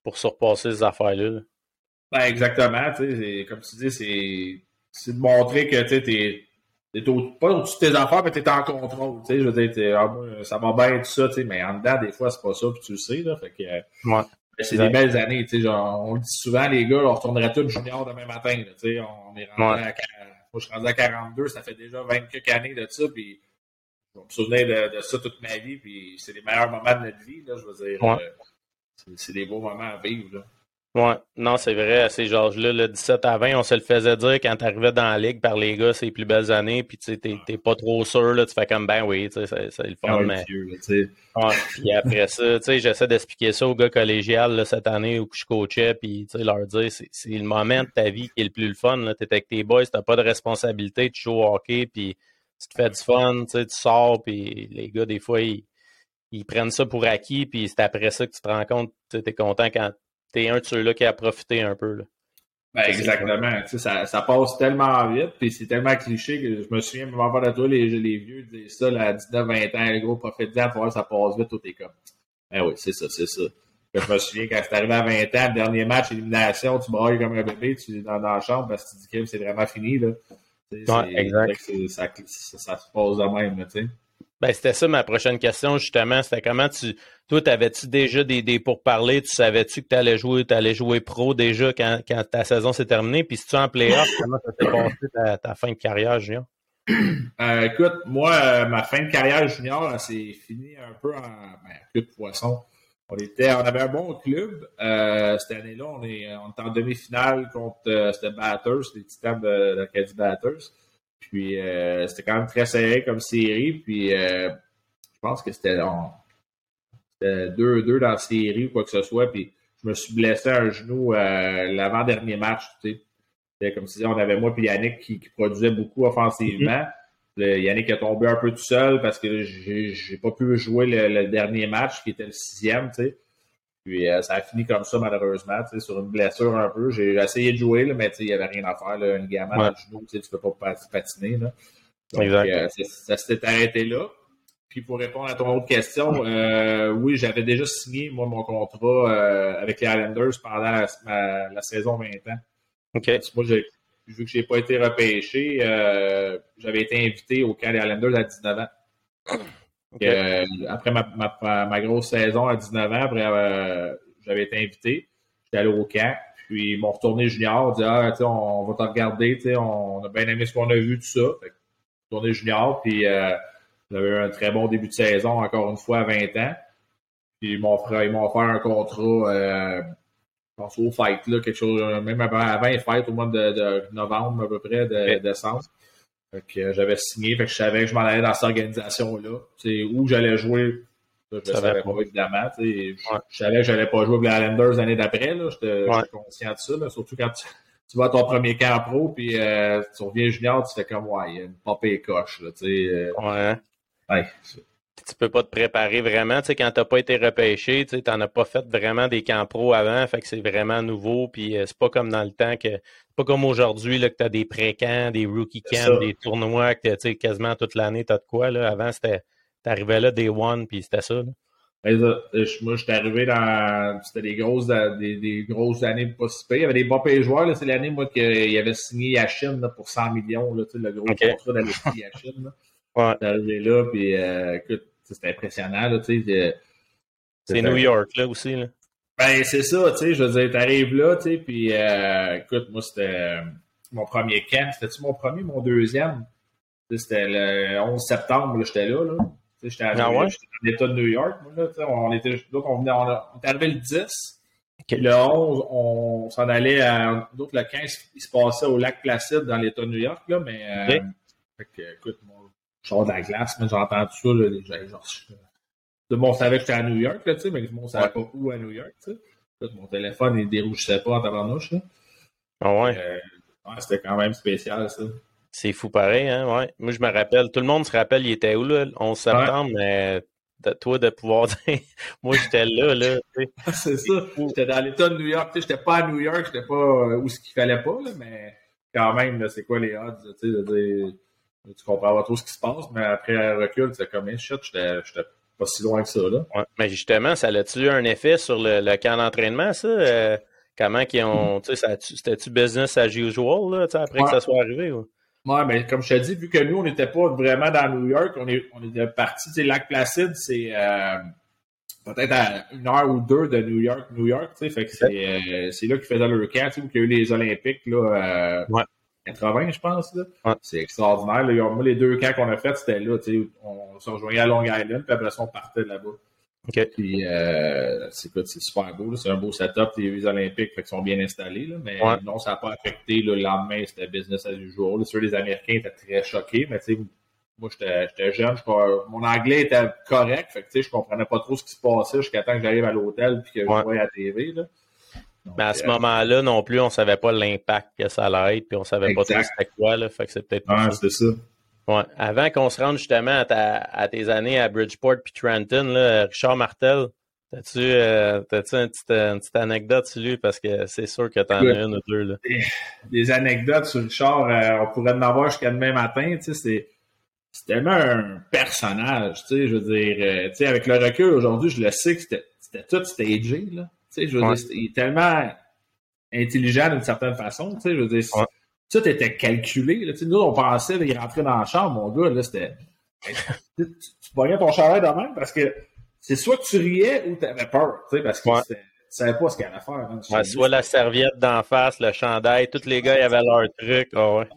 pour surpasser ces affaires-là. Ben, exactement. Comme tu dis, c'est de montrer que tu n'es pas au-dessus de tes affaires, mais tu es en contrôle. Je veux dire, ah, ça va bien, tout ça, mais en dedans, des fois, c'est pas ça, puis tu le sais. Là, fait que, ouais. Ben, c'est des belles années. Genre, on le dit souvent, les gars, on retournerait tous junior demain matin. On est rendu à, moi, je suis rendu à 42, ça fait déjà 20 quelques années de ça, puis je vais me souvenir de, ça toute ma vie, puis c'est les meilleurs moments de notre vie, là, je veux dire. Euh, c'est des beaux moments à vivre. Là. Ouais, non, c'est vrai, à ces âges-là, le 17 à 20, on se le faisait dire quand tu arrivais dans la ligue par les gars, c'est les plus belles années, puis tu t'es pas trop sûr, là, tu fais comme ben oui, c'est le fun, ah mais. ouais, puis après ça, tu sais, j'essaie d'expliquer ça aux gars collégiales cette année où je coachais, puis tu sais, leur dire c'est le moment de ta vie qui est le plus le fun, là. T'es avec tes boys, t'as pas de responsabilité, tu joues au hockey, puis tu te fais du fun, tu sais, tu sors, puis les gars, des fois, ils, ils prennent ça pour acquis, puis c'est après ça que tu te rends compte, tu es content quand t'es un de ceux-là qui a profité un peu. Là. Ben, exactement. Ça, ça, passe tellement vite, puis c'est tellement cliché que je me souviens, même avant de toi, les, les vieux disaient ça là, à 19-20 ans, les gros profite-en pour voir ça passe vite, tout est comme. Ben oui, c'est ça, c'est ça. je me souviens, quand c'est arrivé à 20 ans, le dernier match, élimination, tu brailles comme un bébé, tu es dans, dans la chambre parce que tu dis que c'est vraiment fini. Là. Ouais, exact. Ça, ça, se passe de même, tu sais. Ben, c'était ça ma prochaine question, justement. C'était comment tu. Toi, t'avais-tu déjà des, des pourparlers? Tu savais-tu que tu allais jouer, tu allais jouer pro déjà quand, quand ta saison s'est terminée? Puis si tu es en playoff, comment ça s'est passé ta, fin de carrière junior? Euh, écoute, moi, euh, ma fin de carrière junior, c'est fini un peu en ben, de poisson. On était, on avait un bon club. Euh, cette année-là, on est, on en demi-finale contre c'était Batters, les Titans de, de l'Acadie Batters. Puis euh, c'était quand même très serré comme série. Puis euh, je pense que c'était 2-2 dans la série ou quoi que ce soit. Puis je me suis blessé un genou euh, l'avant-dernier match. Tu sais. Comme si on avait moi et Yannick qui, produisait beaucoup offensivement. Mm-hmm. Yannick est tombé un peu tout seul parce que j'ai pas pu jouer le, le, dernier match qui était le sixième. Tu sais. Puis euh, ça a fini comme ça, malheureusement, sur une blessure un peu. J'ai essayé de jouer, là, mais il n'y avait rien à faire. Là, une gamme dans le genou, tu ne peux pas patiner. Là. Donc, euh, ça s'était arrêté là. Puis pour répondre à ton autre question, euh, oui, j'avais déjà signé, moi, mon contrat avec les Islanders pendant la, saison 20 ans. OK. Moi, vu que je n'ai pas été repêché, j'avais été invité au camp des Islanders à 19 ans. Euh, après ma, ma, ma, grosse saison à 19 ans, après, euh, j'avais été invité. J'étais allé au camp. Puis ils m'ont retourné junior, dit Ah, on, on va te regarder, on, on a bien aimé ce qu'on a vu, tout ça. Fait retourné junior, puis euh, j'avais eu un très bon début de saison, encore une fois, à 20 ans. Puis ils m'ont offert un contrat, je pense au fight, là, quelque chose, même avant, avant les fêtes, au mois de, de novembre à peu près, de décembre. Fait que j'avais signé, fait que je savais que je m'en allais dans cette organisation-là. Où j'allais jouer, je ne savais pas, évidemment. Je savais que j'allais pas jouer avec les Islanders l'année d'après. J'étais conscient de ça. Surtout quand tu, vas à ton premier camp pro, puis euh, tu reviens junior, tu fais comme ouais, il y a une popée coche. Là, euh, ouais. ouais tu peux pas te préparer vraiment. Tu sais, quand t'as pas été repêché, tu n'en as pas fait vraiment des camps pro avant, fait que c'est vraiment nouveau. Puis euh, c'est pas comme dans le temps que pas comme aujourd'hui là, que tu as des pré-camps, des rookie camps, des tournois que tu sais, quasiment toute l'année, tu as de quoi. Là. Avant, c'était t'arrivais là des one, puis c'était ça. Là. Ben, moi, j'étais arrivé dans. C'était des grosses, des, des grosses années si Il y avait des bons pays joueurs. C'est l'année, moi, qu'il avait signé à Chine là, pour 100 millions, là, le gros contrat d'aller signer à Chine. Là. Ouais. arrivé là, puis euh, écoute, c'était impressionnant. Là, c'est New York, là aussi. Là. Ben, c'est ça, tu sais, je veux dire, t'arrives là, tu sais, puis euh, écoute, moi, c'était mon premier camp. C'était-tu mon premier mon deuxième? C'était le 11 septembre, j'étais là. là. J'étais à ah ouais? l'État de New York. Moi, là, on, était, donc on, venait, on, on est arrivé le 10. Le 11, on s'en allait à. D'autres, le 15, il se passait au lac Placide dans l'État de New York. Là, mais, euh, fait que, écoute, mon, je sors de la glace, mais j'ai entendu ça. Là, genre, tout le monde savait que j'étais à New York, là, mais tout le monde savait pas où à New York. T'sais. mon téléphone, il dérougissait pas en tabarnouche. Ah ouais? Euh, ouais c'était quand même spécial, ça. C'est fou pareil, hein, ouais. Moi, je me rappelle, tout le monde se rappelle, il était où, là, le 11 septembre, mais de, toi, de pouvoir dire, moi, j'étais là, là. c'est ça. J'étais dans l'État de New York, tu sais, j'étais pas à New York, j'étais pas euh, où ce qu'il fallait pas, là, mais quand même, c'est quoi les odds, tu sais, de dire, tu comprends pas trop ce qui se passe, mais après recul, c'est comme, shit, j'étais pas si loin que ça, là. Ouais. Mais justement, ça a-tu eu un effet sur le, le camp d'entraînement, ça? Euh, comment qu'ils ont, tu sais, c'était-tu business as usual, là, après que ça soit arrivé, ou? Ouais, mais comme je te dis, vu que nous, on n'était pas vraiment dans New York, on, est, on était parti, tu sais, Lac Placide, c'est euh, peut-être à une heure ou deux de New York, New York, tu sais, fait que c'est, euh, là qu'ils faisaient le camp, tu sais, où il y a eu les Olympiques, là, euh, 80, je pense, là. C'est extraordinaire, là. Moi, les deux camps qu'on a fait, c'était là, on se rejoignait à Long Island, puis après ça, on partait là-bas. Okay. Puis, euh, c'est, c'est super beau. C'est un beau setup. Les Olympiques fait qu'ils sont bien installés. Là, mais non, ça n'a pas affecté. le lendemain, c'était business as usual. Sur les Américains étaient très choqués. Mais moi, j'étais, jeune. mon anglais était correct. Fait que, je comprenais pas trop ce qui se passait jusqu'à temps que j'arrive à l'hôtel puis que je voyais à la TV. Là. Mais à ce euh, moment-là, non plus, on savait pas l'impact que ça allait être. Puis on savait pas trop c'était quoi. Là, fait que c'est peut-être ça. Ouais. Avant qu'on se rende justement à, tes années à Bridgeport puis Trenton, là, Richard Martel, t'as-tu euh, une, petite, anecdote sur lui? Parce que c'est sûr que t'en as une ou deux. Là. Des, anecdotes sur Richard, euh, on pourrait en avoir jusqu'à demain matin. Tu sais, c'est, tellement un personnage. Tu sais, je veux dire, euh, tu sais, avec le recul aujourd'hui, je le sais que c'était, c'était tout stagé. Là. Tu sais, je veux dire, il est tellement intelligent d'une certaine façon. Tu sais, je veux dire, tout était calculé. Là. Nous, on pensait, il rentrait dans la chambre, mon gars, là, c'était. tu, tu voyais ton chalet de même parce que c'est soit que tu riais ou tu avais peur, tu sais, parce que tu savais pas ce qu'il allait faire. Hein, soit la serviette d'en face, le chandail, tous les gars, ils avaient leur truc. Oh, ouais.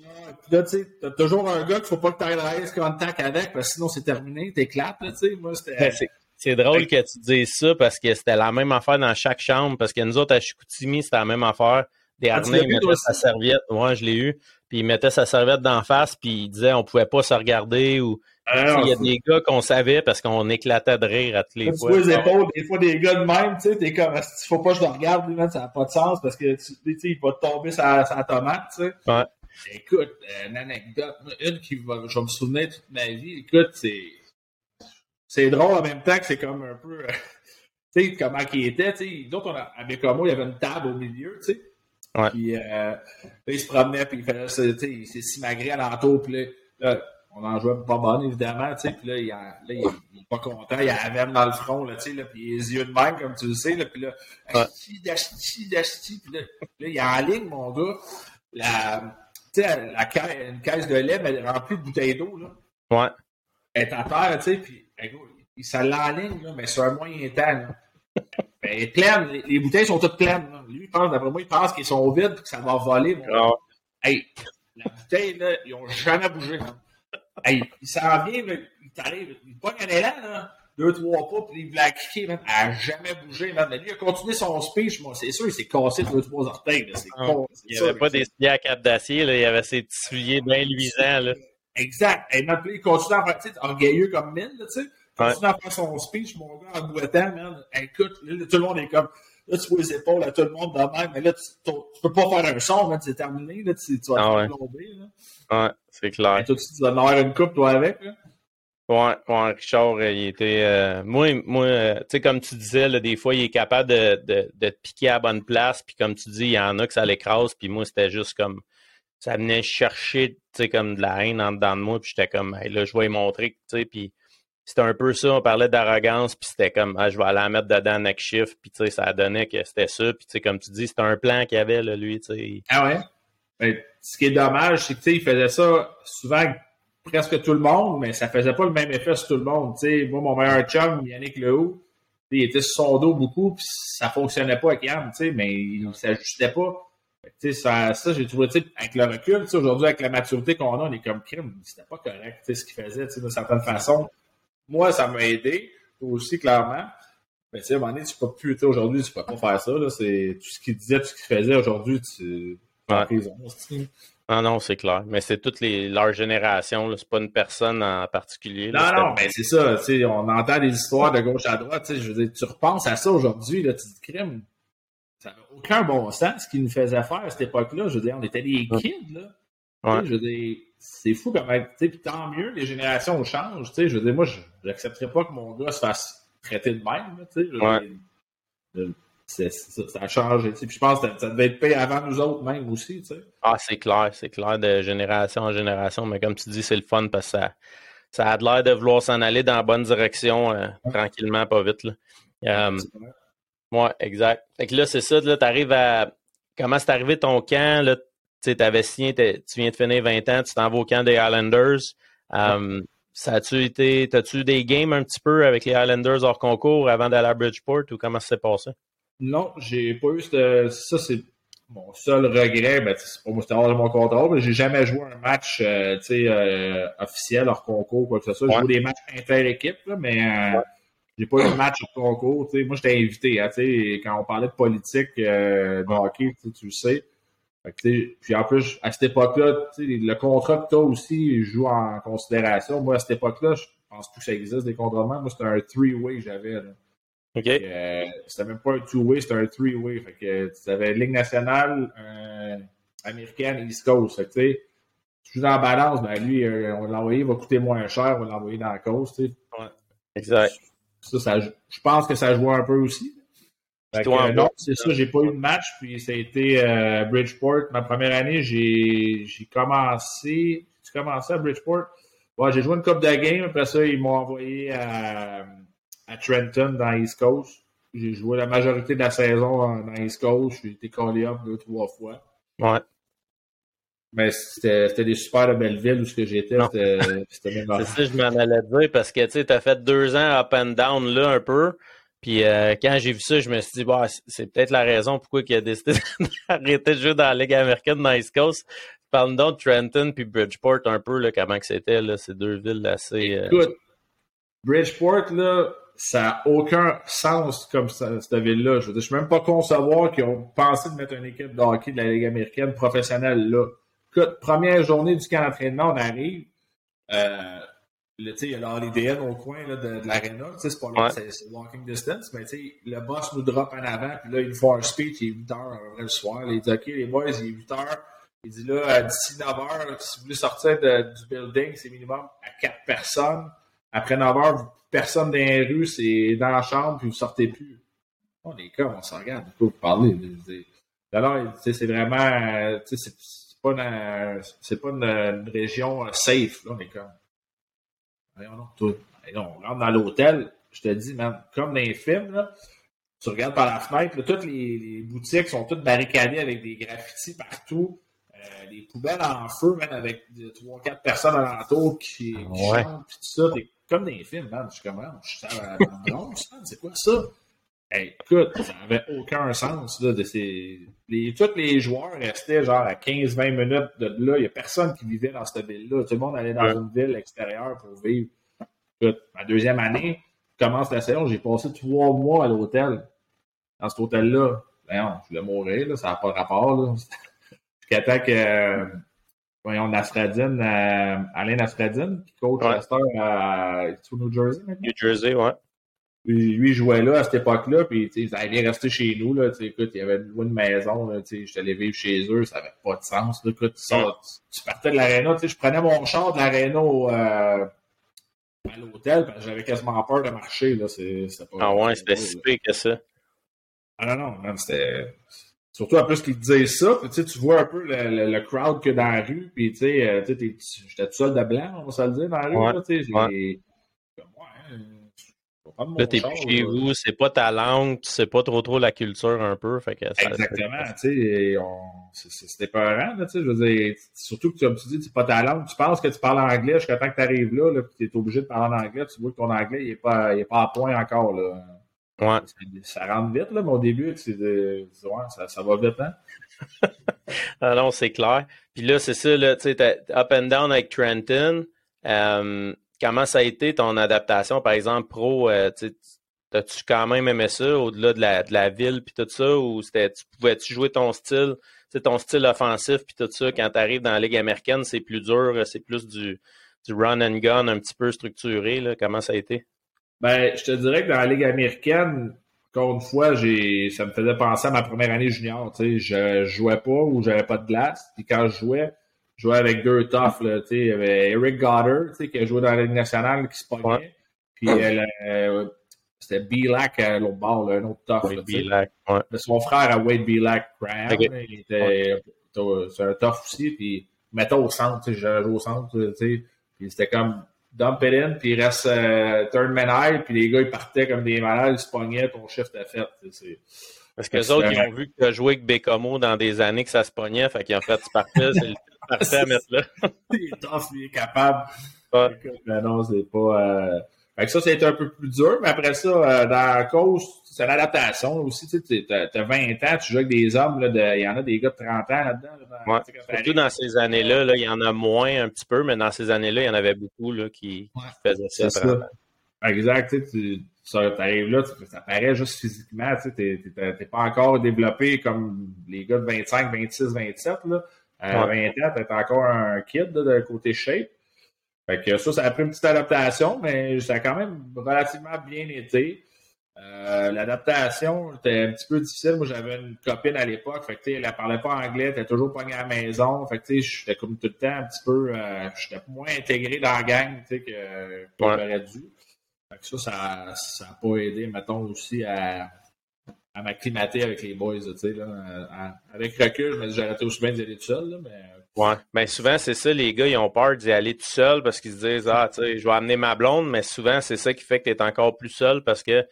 là, tu sais, t'as toujours un gars qu'il faut pas que tu ailles dans contact avec, parce que sinon c'est terminé, t'éclates, tu sais. Moi, c'était. C'est drôle que tu dises ça parce que c'était la même affaire dans chaque chambre. Parce que nous autres, à Chicoutimi, c'était la même affaire des ah, il mettait sa serviette. Moi, je l'ai eu. Puis il mettait sa serviette d'en face, puis il disait on pouvait pas se regarder ou. Ah, il y a des gars qu'on savait parce qu'on éclatait de rire à tous les fois. Tu vois les épaules, des fois des gars de même, tu sais, t'es comme il faut pas que je le regarde, lui, ça n'a pas de sens parce que tu sais, il va tomber sa, sa tomate, tu sais. Ouais. Écoute, une anecdote, une qui va, je vais me souvenir toute ma vie, écoute, c'est. C'est drôle en même temps que c'est comme un peu. tu sais, comment il était, tu sais. D'autres, à Bécamo, il y avait une table au milieu, tu sais. Ouais. Puis euh, là, il se promenait, puis il faisait, tu sais, il s'est simagré à l'entour, puis là, on en jouait pas bonne, évidemment, tu sais, puis là, il, là il, il, est pas content, il a la dans le front, là, tu sais, là, puis les yeux de même, comme tu le sais, là, puis là, asti, d'asti, d'asti, puis là, là, il est en ligne, mon gars, la, tu sais, la caisse, une caisse de lait, mais remplie de bouteilles d'eau, là. Ouais. Elle est à terre, tu sais, puis, il s'en l'enligne, là, mais sur un moyen temps, là. Ben, pleine, les, bouteilles sont toutes pleines. Lui, il pense, d'après moi, il pense qu'ils sont vides et que ça va voler. Ah. Hey, la bouteille, là, ils n'ont jamais bougé. Hey, il s'en vient, il t'arrive, il pogne un élan, là, deux, trois pas, puis il voulait kicker, man. Elle n'a jamais bougé. Mais lui, il a continué son speech, moi, c'est sûr, il s'est cassé deux, trois orteils, là. Ah. il n'y avait pas des souliers à cap d'acier, là. Il y avait ses petits souliers bien luisants, là. Exact. Et il continue à faire, orgueilleux comme mine, tu sais continue à faire son speech, mon gars, en boitant, man. Écoute, là, tout le monde est comme, là, tu vois les épaules à tout le monde de même, mais là, tu, tu peux pas faire un son, c'est terminé, là, tu, tu vas ah, te tomber, là. Ouais, c'est clair. Et toi, tu vas en avoir une coupe, toi, avec, là. Ouais, ouais, Richard, euh, il était. Euh, moi, moi euh, tu sais, comme tu disais, là, des fois, il est capable de, de, de, te piquer à la bonne place. Puis comme tu dis, il y en a que ça l'écrase. Puis moi, c'était juste comme. Ça venait chercher, comme de la haine en dedans de moi. Puis j'étais comme, hey, là, je vais lui montrer, tu sais. Puis c'était un peu ça, on parlait d'arrogance, puis c'était comme, ah, je vais aller la mettre dedans next shift, puis tu sais, ça donnait que c'était ça, puis tu sais, comme tu dis, c'était un plan qu'il avait, lui, tu sais. Ah ouais? Ben, ce qui est dommage, c'est que, tu sais, il faisait ça souvent presque tout le monde, mais ça faisait pas le même effet sur tout le monde, tu sais. Moi, mon meilleur chum, Yannick Lehoux, il était sur son dos beaucoup, puis ça fonctionnait pas avec Yann, mais il s'ajustait pas. Ça, ça j'ai trouvé, avec le recul, aujourd'hui, avec la maturité qu'on a, on est comme crime. C'était pas correct, ce qu'il faisait, d'une certaine façon. Moi, ça m'a aidé, aussi, clairement. Mais tu sais, à un moment donné, tu peux plus, aujourd'hui, tu peux pas faire ça, là. C'est tout ce qu'il disait, tout ce qu'il faisait aujourd'hui, tu ouais. prison. Non, non, c'est clair. Mais c'est toute les, leur génération, c'est pas une personne en particulier. non, non, mais c'est ça, tu sais, on entend des histoires de gauche à droite, tu sais, je veux dire, tu repenses à ça aujourd'hui, là, tu dis crime aucun bon sens ce qu'ils nous faisaient faire à cette époque-là. Je veux dire, on était des kids, là. Je veux dire, c'est fou quand même. Puis tant mieux, les générations changent. Je veux dire, moi, je n'accepterais pas que mon gars se fasse traiter de même. Je ça, a changé. Puis je pense que ça devait être payé avant nous autres même aussi. Ah, c'est clair, c'est clair de génération en génération. Mais comme tu dis, c'est le fun parce que ça, ça a l'air de vouloir s'en aller dans la bonne direction euh, tranquillement, pas vite. Là. Euh, oui, exact. Fait que là, c'est ça, là, tu arrives à. Comment c'est arrivé ton camp? Là, tu avais signé, tu viens de finir 20 ans, tu t'en vas au camp des Highlanders. Um, ça a-tu été. T'as-tu des games un petit peu avec les Highlanders hors concours avant d'aller à Bridgeport ou comment ça s'est passé? Non, j'ai pas eu ça, c'est mon seul regret, ben, c'est pas moi, c'était hors de mon contrôle, mais j'ai jamais joué un match euh, euh, officiel hors concours, quoi que ce soit. J'ai joué des matchs inter-équipe, mais euh, j'ai pas eu de match au concours. Moi, j'étais invité. Hein, quand on parlait de politique euh, de hockey, tu le sais. puis en plus, à cette époque-là, le contrat que tu as aussi joue en considération. Moi, à cette époque-là, je pense plus que ça existe des contrats de Moi, c'était un three-way que j'avais. OK. Euh, c'était même pas un two-way, c'était un three-way. Fait que tu avais Ligue nationale, euh, américaine, East Coast. Fait que, tu joues dans la balance, ben lui, euh, on l'a envoyé, il va coûter moins cher, on va l'envoyer dans la cause. Ouais. Exact. Ça, je pense que ça joue un peu aussi. Euh, non, c'est ça, j'ai pas eu de match, puis ça a été euh, Bridgeport. Ma première année, j'ai commencé. J'ai commencé à Bridgeport? j'ai joué une coupe de game, après ça, ils m'ont envoyé à, Trenton dans East Coast. J'ai joué la majorité de la saison dans East Coast. J'ai été collé up deux, trois fois. Ouais. Mais c'était des super belles villes où ce que j'étais. C'était C'est ça je m'en allais dire parce que tu as fait deux ans up and down là un peu. Puis euh, quand j'ai vu ça, je me suis dit, bah, c'est peut-être la raison pourquoi il a décidé d'arrêter de jouer dans la Ligue américaine dans East Coast. Parle donc de Trenton puis Bridgeport un peu, là, comment que c'était, là, ces deux villes assez. Euh, Écoute, Bridgeport, là, ça n'a aucun sens comme ça, cette ville-là. Je ne peux même pas concevoir qu'ils ont pensé de mettre une équipe de hockey de la Ligue américaine professionnelle là. Écoute, première journée du camp d'entraînement, on arrive. Euh, il y a l'HDN au coin là, de, de l'aréna. C'est pas loin, c'est walking distance. Mais le boss nous drop en avant. Puis là, il nous fait un speech. Il est 8 heures le soir. il dit OK, les boys, il est 8 heures. Il dit là, d'ici 9 heures, si vous voulez sortir du building, c'est minimum à 4 personnes. Après 9 heures, personne dans les rues, c'est dans la chambre, puis vous sortez plus. On est comme, on s'en regarde. Vous parler. Alors, c'est vraiment. Euh, c'est pas une, c'est pas une, région euh, safe, là, on est comme. on rentre dans l'hôtel, je te dis, même, comme dans les films, là, tu regardes par la fenêtre, toutes les, boutiques sont toutes barricadées avec des graffitis partout. Euh, les poubelles en feu, même avec trois, quatre personnes alentour qui, qui chantent, pis tout ça. T'es comme dans les films, man. Je suis comme, ah, je suis à la c'est quoi ça? Écoute, ça n'avait aucun sens. Là, de ces... les, tous les joueurs restaient genre à 15-20 minutes de là. Il n'y a personne qui vivait dans cette ville-là. Tout le monde allait dans une ville extérieure pour vivre. Écoute, ma deuxième année, commence la saison, j'ai passé trois mois à l'hôtel. Dans cet hôtel-là. Ben je voulais mourir, là, ça n'a pas de rapport. Là. Jusqu'à temps que euh, voyons, Nastradine, euh, Alain Nastradine, qui coach ouais. à, à New Jersey maintenant? New Jersey, ouais. Lui, il jouait là à cette époque-là, puis il allait rester chez nous. Là, écoute, il y avait une maison, j'étais allé vivre chez eux, ça n'avait pas de sens. Là, écoute, tu, tu, partais de l'aréna, je prenais mon char de l'aréna euh, à l'hôtel, parce que j'avais quasiment peur de marcher. Là, pas, ah ouais, c'était si pire que ça. Ah non, non, c'était. Surtout en plus qu'ils disaient ça, puis, tu vois un peu le, le, crowd que dans la rue, puis tu sais, euh, j'étais tout seul de blanc, on va se le dire, dans la rue. Ouais, là, ouais. ouais Là, t'es plus chez vous, c'est pas ta langue, tu sais pas trop trop la culture un peu. Fait que Exactement, tu sais, c'était peurant, tu sais, je veux dire, surtout que comme tu dis, c'est pas ta langue, tu penses que tu parles anglais jusqu'à temps que tu arrives là, là tu es obligé de parler en anglais, tu vois que ton anglais, il est pas, il est pas à point encore, là. Ouais. Ça, rentre vite, là, mais au début, tu ouais, ça, ça, va vite, hein? ah non, c'est clair. Puis là, c'est ça, là, tu sais, up and down avec Trenton. Euh, comment ça a été ton adaptation, par exemple, pro? Euh, T'as-tu quand même aimé ça au-delà de la, de la ville puis tout ça? Ou c'était tu pouvais-tu jouer ton style, ton style offensif puis tout ça, quand tu arrives dans la Ligue américaine, c'est plus dur, c'est plus du, du run and gun un petit peu structuré. Là? Comment ça a été? Ben, je te dirais que dans la Ligue américaine, encore une fois, j'ai ça me faisait penser à ma première année junior. Je jouais pas ou j'avais pas de glace. Puis quand je jouais, je jouais avec deux toughs. Là, il y avait Eric Goddard, qui a joué dans la Ligue nationale, qui se pognait. Puis euh, euh, c'était B-Lac à l'autre bord, un autre tough. Ouais. Son frère à Wade B-Lac Graham. Il était c'est un tough aussi. Puis mettons au centre, je jouais au centre. Puis c'était comme dump it in, puis il reste euh, turn man high, puis les gars, ils partaient comme des malades, ils se pognaient, ton chef t'a fait. Parce que les autres, ils ont vu que tu as joué avec Bécomo dans des années que ça se pognait, fait qu'ils ont fait, tu partais, c'est le parfait à mettre là. il est tough, il est capable. Ouais. mais non, c'est pas... Euh... Fait que ça, c'était un peu plus dur, mais après ça, euh, dans la cause, c'est l'adaptation aussi. Tu sais, as 20 ans, tu joues avec des hommes, là, il y en a des gars de 30 ans là-dedans. ouais. Surtout dans ces années-là, là, il y en a moins un petit peu, mais dans ces années-là, il y en avait beaucoup là, qui, faisaient ça. Exact. Tu arrives là, ça paraît juste physiquement. Tu n'es pas encore développé comme les gars de 25, 26, 27. Là. À 20 ans, tu encore un kid de côté shape. Fait que ça, ça a pris une petite adaptation, mais ça a quand même relativement bien été. Euh, l'adaptation était un petit peu difficile. Moi, j'avais une copine à l'époque, fait que, elle ne parlait pas anglais, elle était toujours pognée à la maison. Fait que, j'étais comme tout le temps un petit peu, euh, j'étais moins intégré dans la gang, que, que j'aurais dû. Fait que ça, ça n'a pas aidé, mettons, aussi à, à m'acclimater avec les boys, tu sais, là. avec recul, je me dis, aussi bien d'y aller tout seul, là, mais. Ouais. Ben, souvent, c'est ça, les gars, ils ont peur d'y aller tout seul parce qu'ils se disent, ah, tu sais, je vais amener ma blonde, mais souvent, c'est ça qui fait que tu es encore plus seul parce que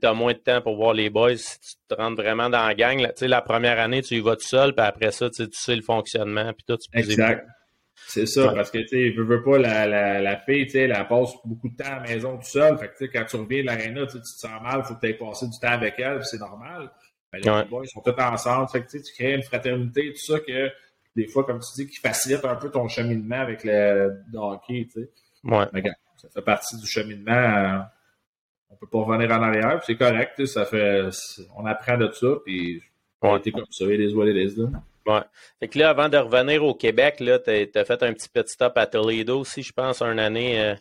tu as moins de temps pour voir les boys. Si tu te rentres vraiment dans la gang, la première année, tu y vas tout seul, puis après ça, tu sais le fonctionnement, puis toi, tu peux Exact. C'est ça, parce que, tu veux, veux pas, la, la, la fille, tu sais, elle passe beaucoup de temps à la maison tout seul. Fait que, tu sais, quand tu reviens de l'aréna, tu te sens mal, il faut que tu aies passé du temps avec elle, c'est normal. Ben, les boys sont tous ensemble. Fait que, tu crées une fraternité, tout ça, que des fois, comme tu dis, qui facilite un peu ton cheminement avec le, hockey, tu sais. Ouais. Mais, ça fait partie du cheminement. Euh, on peut pas revenir en arrière, c'est correct, ça fait, on apprend de ça, puis on été comme ça, les what it is, Ouais. Fait que là, avant de revenir au Québec, là, tu as, fait un petit petit stop à Toledo aussi, je pense, un année. Euh,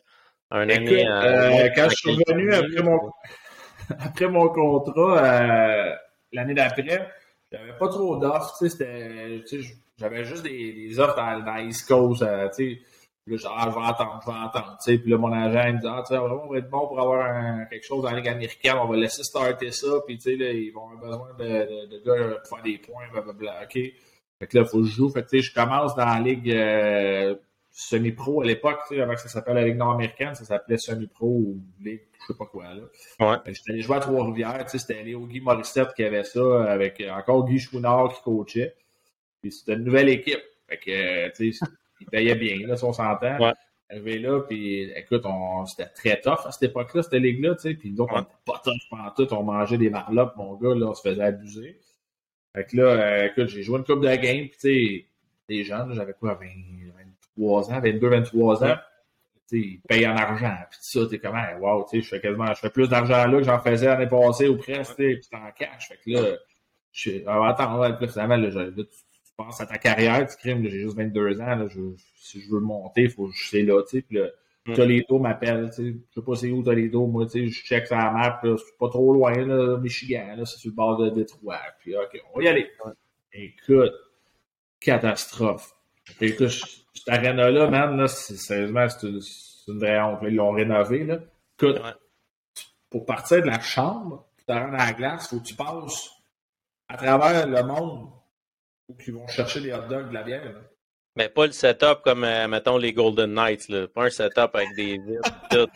un année euh, quand je suis revenu après mon, après mon contrat, euh, l'année d'après, j'avais pas trop d'offres, j'avais juste des, des offres dans, dans East Coast, sais Là, genre, ah, je vais attendre, je vais attendre. Puis là, mon agent, il me dit, ah, vraiment, on va être bon pour avoir quelque chose dans la Ligue américaine. On va laisser starter ça. Puis, tu sais, là, ils vont avoir besoin de, de, gars pour faire des points, blablabla. OK. Fait que là, il faut que je joue. Fait que, tu sais, je commence dans la Ligue euh, semi-pro à l'époque, tu sais, avant que ça s'appelle la Ligue nord-américaine, ça s'appelait semi-pro ou Ligue, je sais pas quoi, là. Ouais. J'étais allé jouer à Trois-Rivières, tu sais, c'était Léo Guy Morissette qui avait ça, avec encore Guy Chouinard qui coachait. Puis c'était une nouvelle équipe. Fait que, tu sais, il payait bien, là, si on s'entend. Ouais. Arrivé là, puis écoute, on, c'était très tough à cette époque-là, cette ligue-là, tu sais, puis nous autres, on était pas tough pendant tout, on mangeait des marlopes, mon gars, là, on se faisait abuser. Fait que là, euh, écoute, j'ai joué une coupe de game, puis tu sais, des jeunes, j'avais quoi, 20, 23 ans, 22, 23 ans, tu sais, ils payent en argent, puis ça, t'es comment, wow, tu sais, je fais quasiment, je fais plus d'argent là que j'en faisais l'année passée ou presque, tu sais, puis en cash, fait que là, je suis, ah, attends, là, finalement, là, là, penses à ta carrière, tu crimes, j'ai juste 22 ans, là, je, si je veux monter, faut que je sais là, tu sais, puis là. Toledo m'appelle, tu sais, je sais pas c'est où Toledo, moi, tu sais, je check sur la map, c'est pas trop loin, là, Michigan, là, c'est sur le bord de Détroit, puis ok, on va y aller. Écoute, catastrophe. Écoute, cette arène-là, man, là, sérieusement, c'est une, une, vraie honte, ils l'ont rénové, là. Écoute, pour partir de la chambre, pour te rendre à la glace, faut que tu passes à travers le monde ou qui vont chercher des hot dogs de la bière. Mais pas le setup comme, euh, mettons, les Golden Knights. Là. Pas un setup avec des vitres.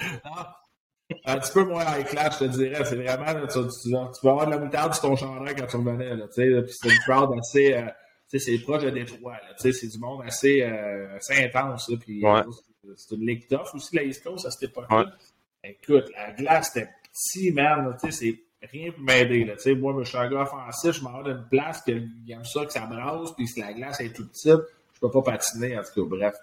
un petit peu moins high class, je te dirais. C'est vraiment, là, tu, tu, vas avoir de la moutarde sur ton chandail quand tu revenais. Là, puis c'est une crowd assez... Euh, c'est proche de Détroit. C'est du monde assez, euh, assez intense. Là, puis, ouais. C'est une ligue tough aussi, la East Coast, à cette époque-là. Écoute, la glace, c'était petit, man. C'est rien pour m'aider. Moi, je suis un gars offensif, je m'en vais d'une place, qu'il aime ça, que ça brasse, puis si la glace est toute petite, peux pas patiner, en tout cas, bref.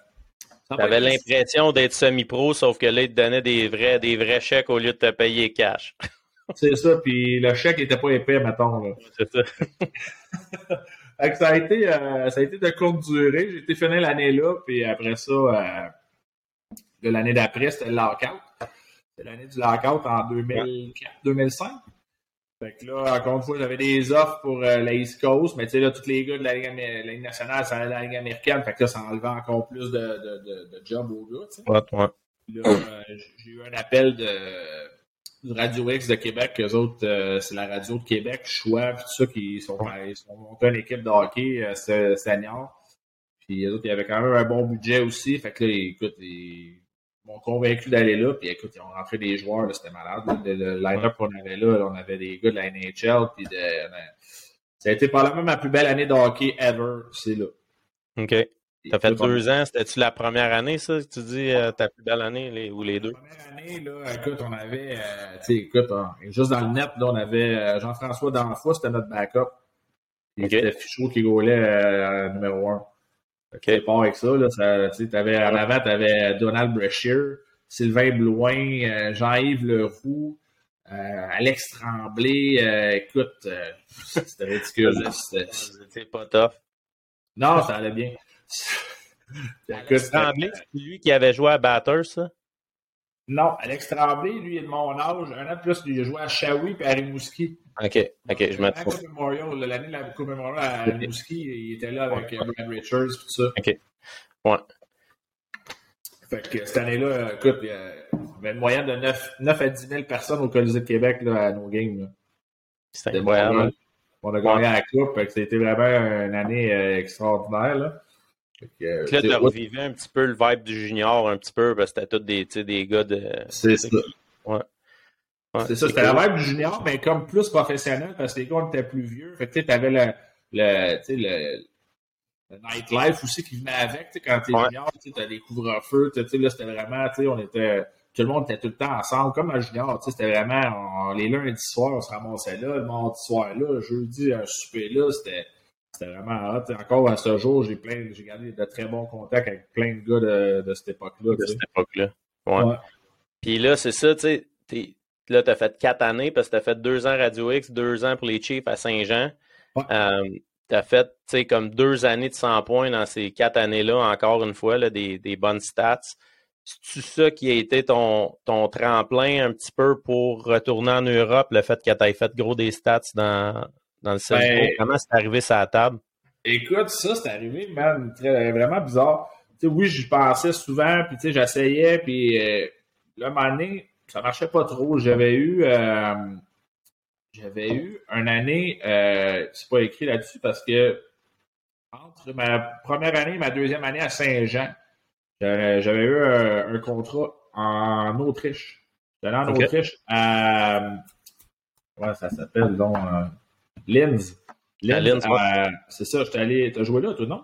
T'avais l'impression d'être semi-pro, sauf que là, il te donnait des vrais, des vrais chèques au lieu de te payer cash. C'est ça, puis le chèque n'était pas épais, mettons. C'est ça. ça, a été, euh, ça a été de courte durée. J'ai été fini l'année là, puis après ça, euh, l'année d'après, c'était le lockout. C'était l'année du lockout en 2004-2005. Fait que là, encore une fois, j'avais des offres pour euh, la East Coast, mais tu sais, là, tous les gars de la Ligue, nationale, ça allait de la Ligue américaine, fait que là, ça enlevait encore plus de, de, de, jobs aux gars, tu sais. Ouais, Là, j'ai eu un appel de Radio X de Québec, eux autres, euh, c'est la radio de Québec, Choix, tout ça, qui sont, ils sont montés une équipe de hockey euh, senior. Puis eux autres, il y avait quand même un bon budget aussi. Fait que là, écoute, ils m'ont convaincu d'aller là. Puis écoute, ils ont rentré des joueurs, c'était malade. Le, line-up qu'on avait là, on avait des gars de la NHL. Puis de, ça a été probablement ma plus belle année de hockey ever, c'est là. OK. T'as fait deux ans, c'était-tu la première année, ça? Tu dis euh, ta plus belle année, les, ou les deux? La première année, là, écoute, on avait, euh, tu sais, écoute, juste dans le net, là, on avait euh, Jean-François Danfoy, c'était notre backup. C'était Fichot qui gaulait numéro un. Ok. C'est pas avec ça, là, ça tu avais, en avant, t'avais Donald Brashear, Sylvain Blouin, Jean-Yves Leroux, Alex Tremblay, écoute, c'était ridicule. C'était pas tough. Non, ça allait bien. Alex Tremblay, c'est lui qui avait joué à Batters, ça? Non, Alex Tremblay, lui, est de mon âge. Un an de plus, il a joué à Shawi et à Rimouski. OK, OK, je m'attends. L'année de la Coupe Memorial à Rimouski, il était là avec Brad Richards et tout ça. OK. Ouais. Fait que cette année-là, écoute, il y avait une moyenne de 9, 9 à 10 000 personnes au Colisée de Québec là, à nos games. C'était incroyable. On a gagné la Coupe, fait que c'était vraiment une année euh, extraordinaire. Là. Euh, là, tu revivais un petit peu le vibe du junior, un petit peu, parce que c'était tous des, des gars de. C'est ça. Ouais. c'est ça, c'était la vibe du junior, mais comme plus professionnel, parce que les gars étaient plus vieux. Fait que tu avais le, le, le, le nightlife aussi qui venait avec. Quand tu es junior, tu as des couvre-feux. Là, c'était vraiment, on était. Tout le monde était tout le temps ensemble, comme un junior. C'était vraiment les lundis soirs, on se ramassait là, le mardi soir là, jeudi, un souper là, c'était c'était vraiment hot. Encore à ce jour, j'ai plein, j'ai gardé de très bons contacts avec plein de gars de, de cette époque-là. De cette époque-là. Ouais. Puis là, c'est ça, tu sais, là, tu as fait quatre années parce que tu as fait deux ans Radio X, deux ans pour les Chiefs à Saint-Jean. Euh, tu as fait, tu sais, comme deux années de 100 points dans ces quatre années-là, encore une fois, là, des, des bonnes stats. C'est-tu ça qui a été ton, ton tremplin un petit peu pour retourner en Europe, le fait que tu aies fait gros des stats dans, dans le ben, Comment c'est arrivé ça à table? Écoute, ça, c'est arrivé, man, vraiment bizarre. Oui, j'y pensais souvent, puis tu sais, j'essayais, puis euh, là, un année, ça marchait pas trop. J'avais eu, euh, j'avais eu une année, euh, c'est pas écrit là-dessus parce que entre ma première année et ma deuxième année à Saint-Jean, j'avais eu un, contrat en Autriche. J'allais en Autriche à, comment ça s'appelle, donc, Linz. Linz, euh, c'est ça, j'étais allé. T'as joué là, toi, non?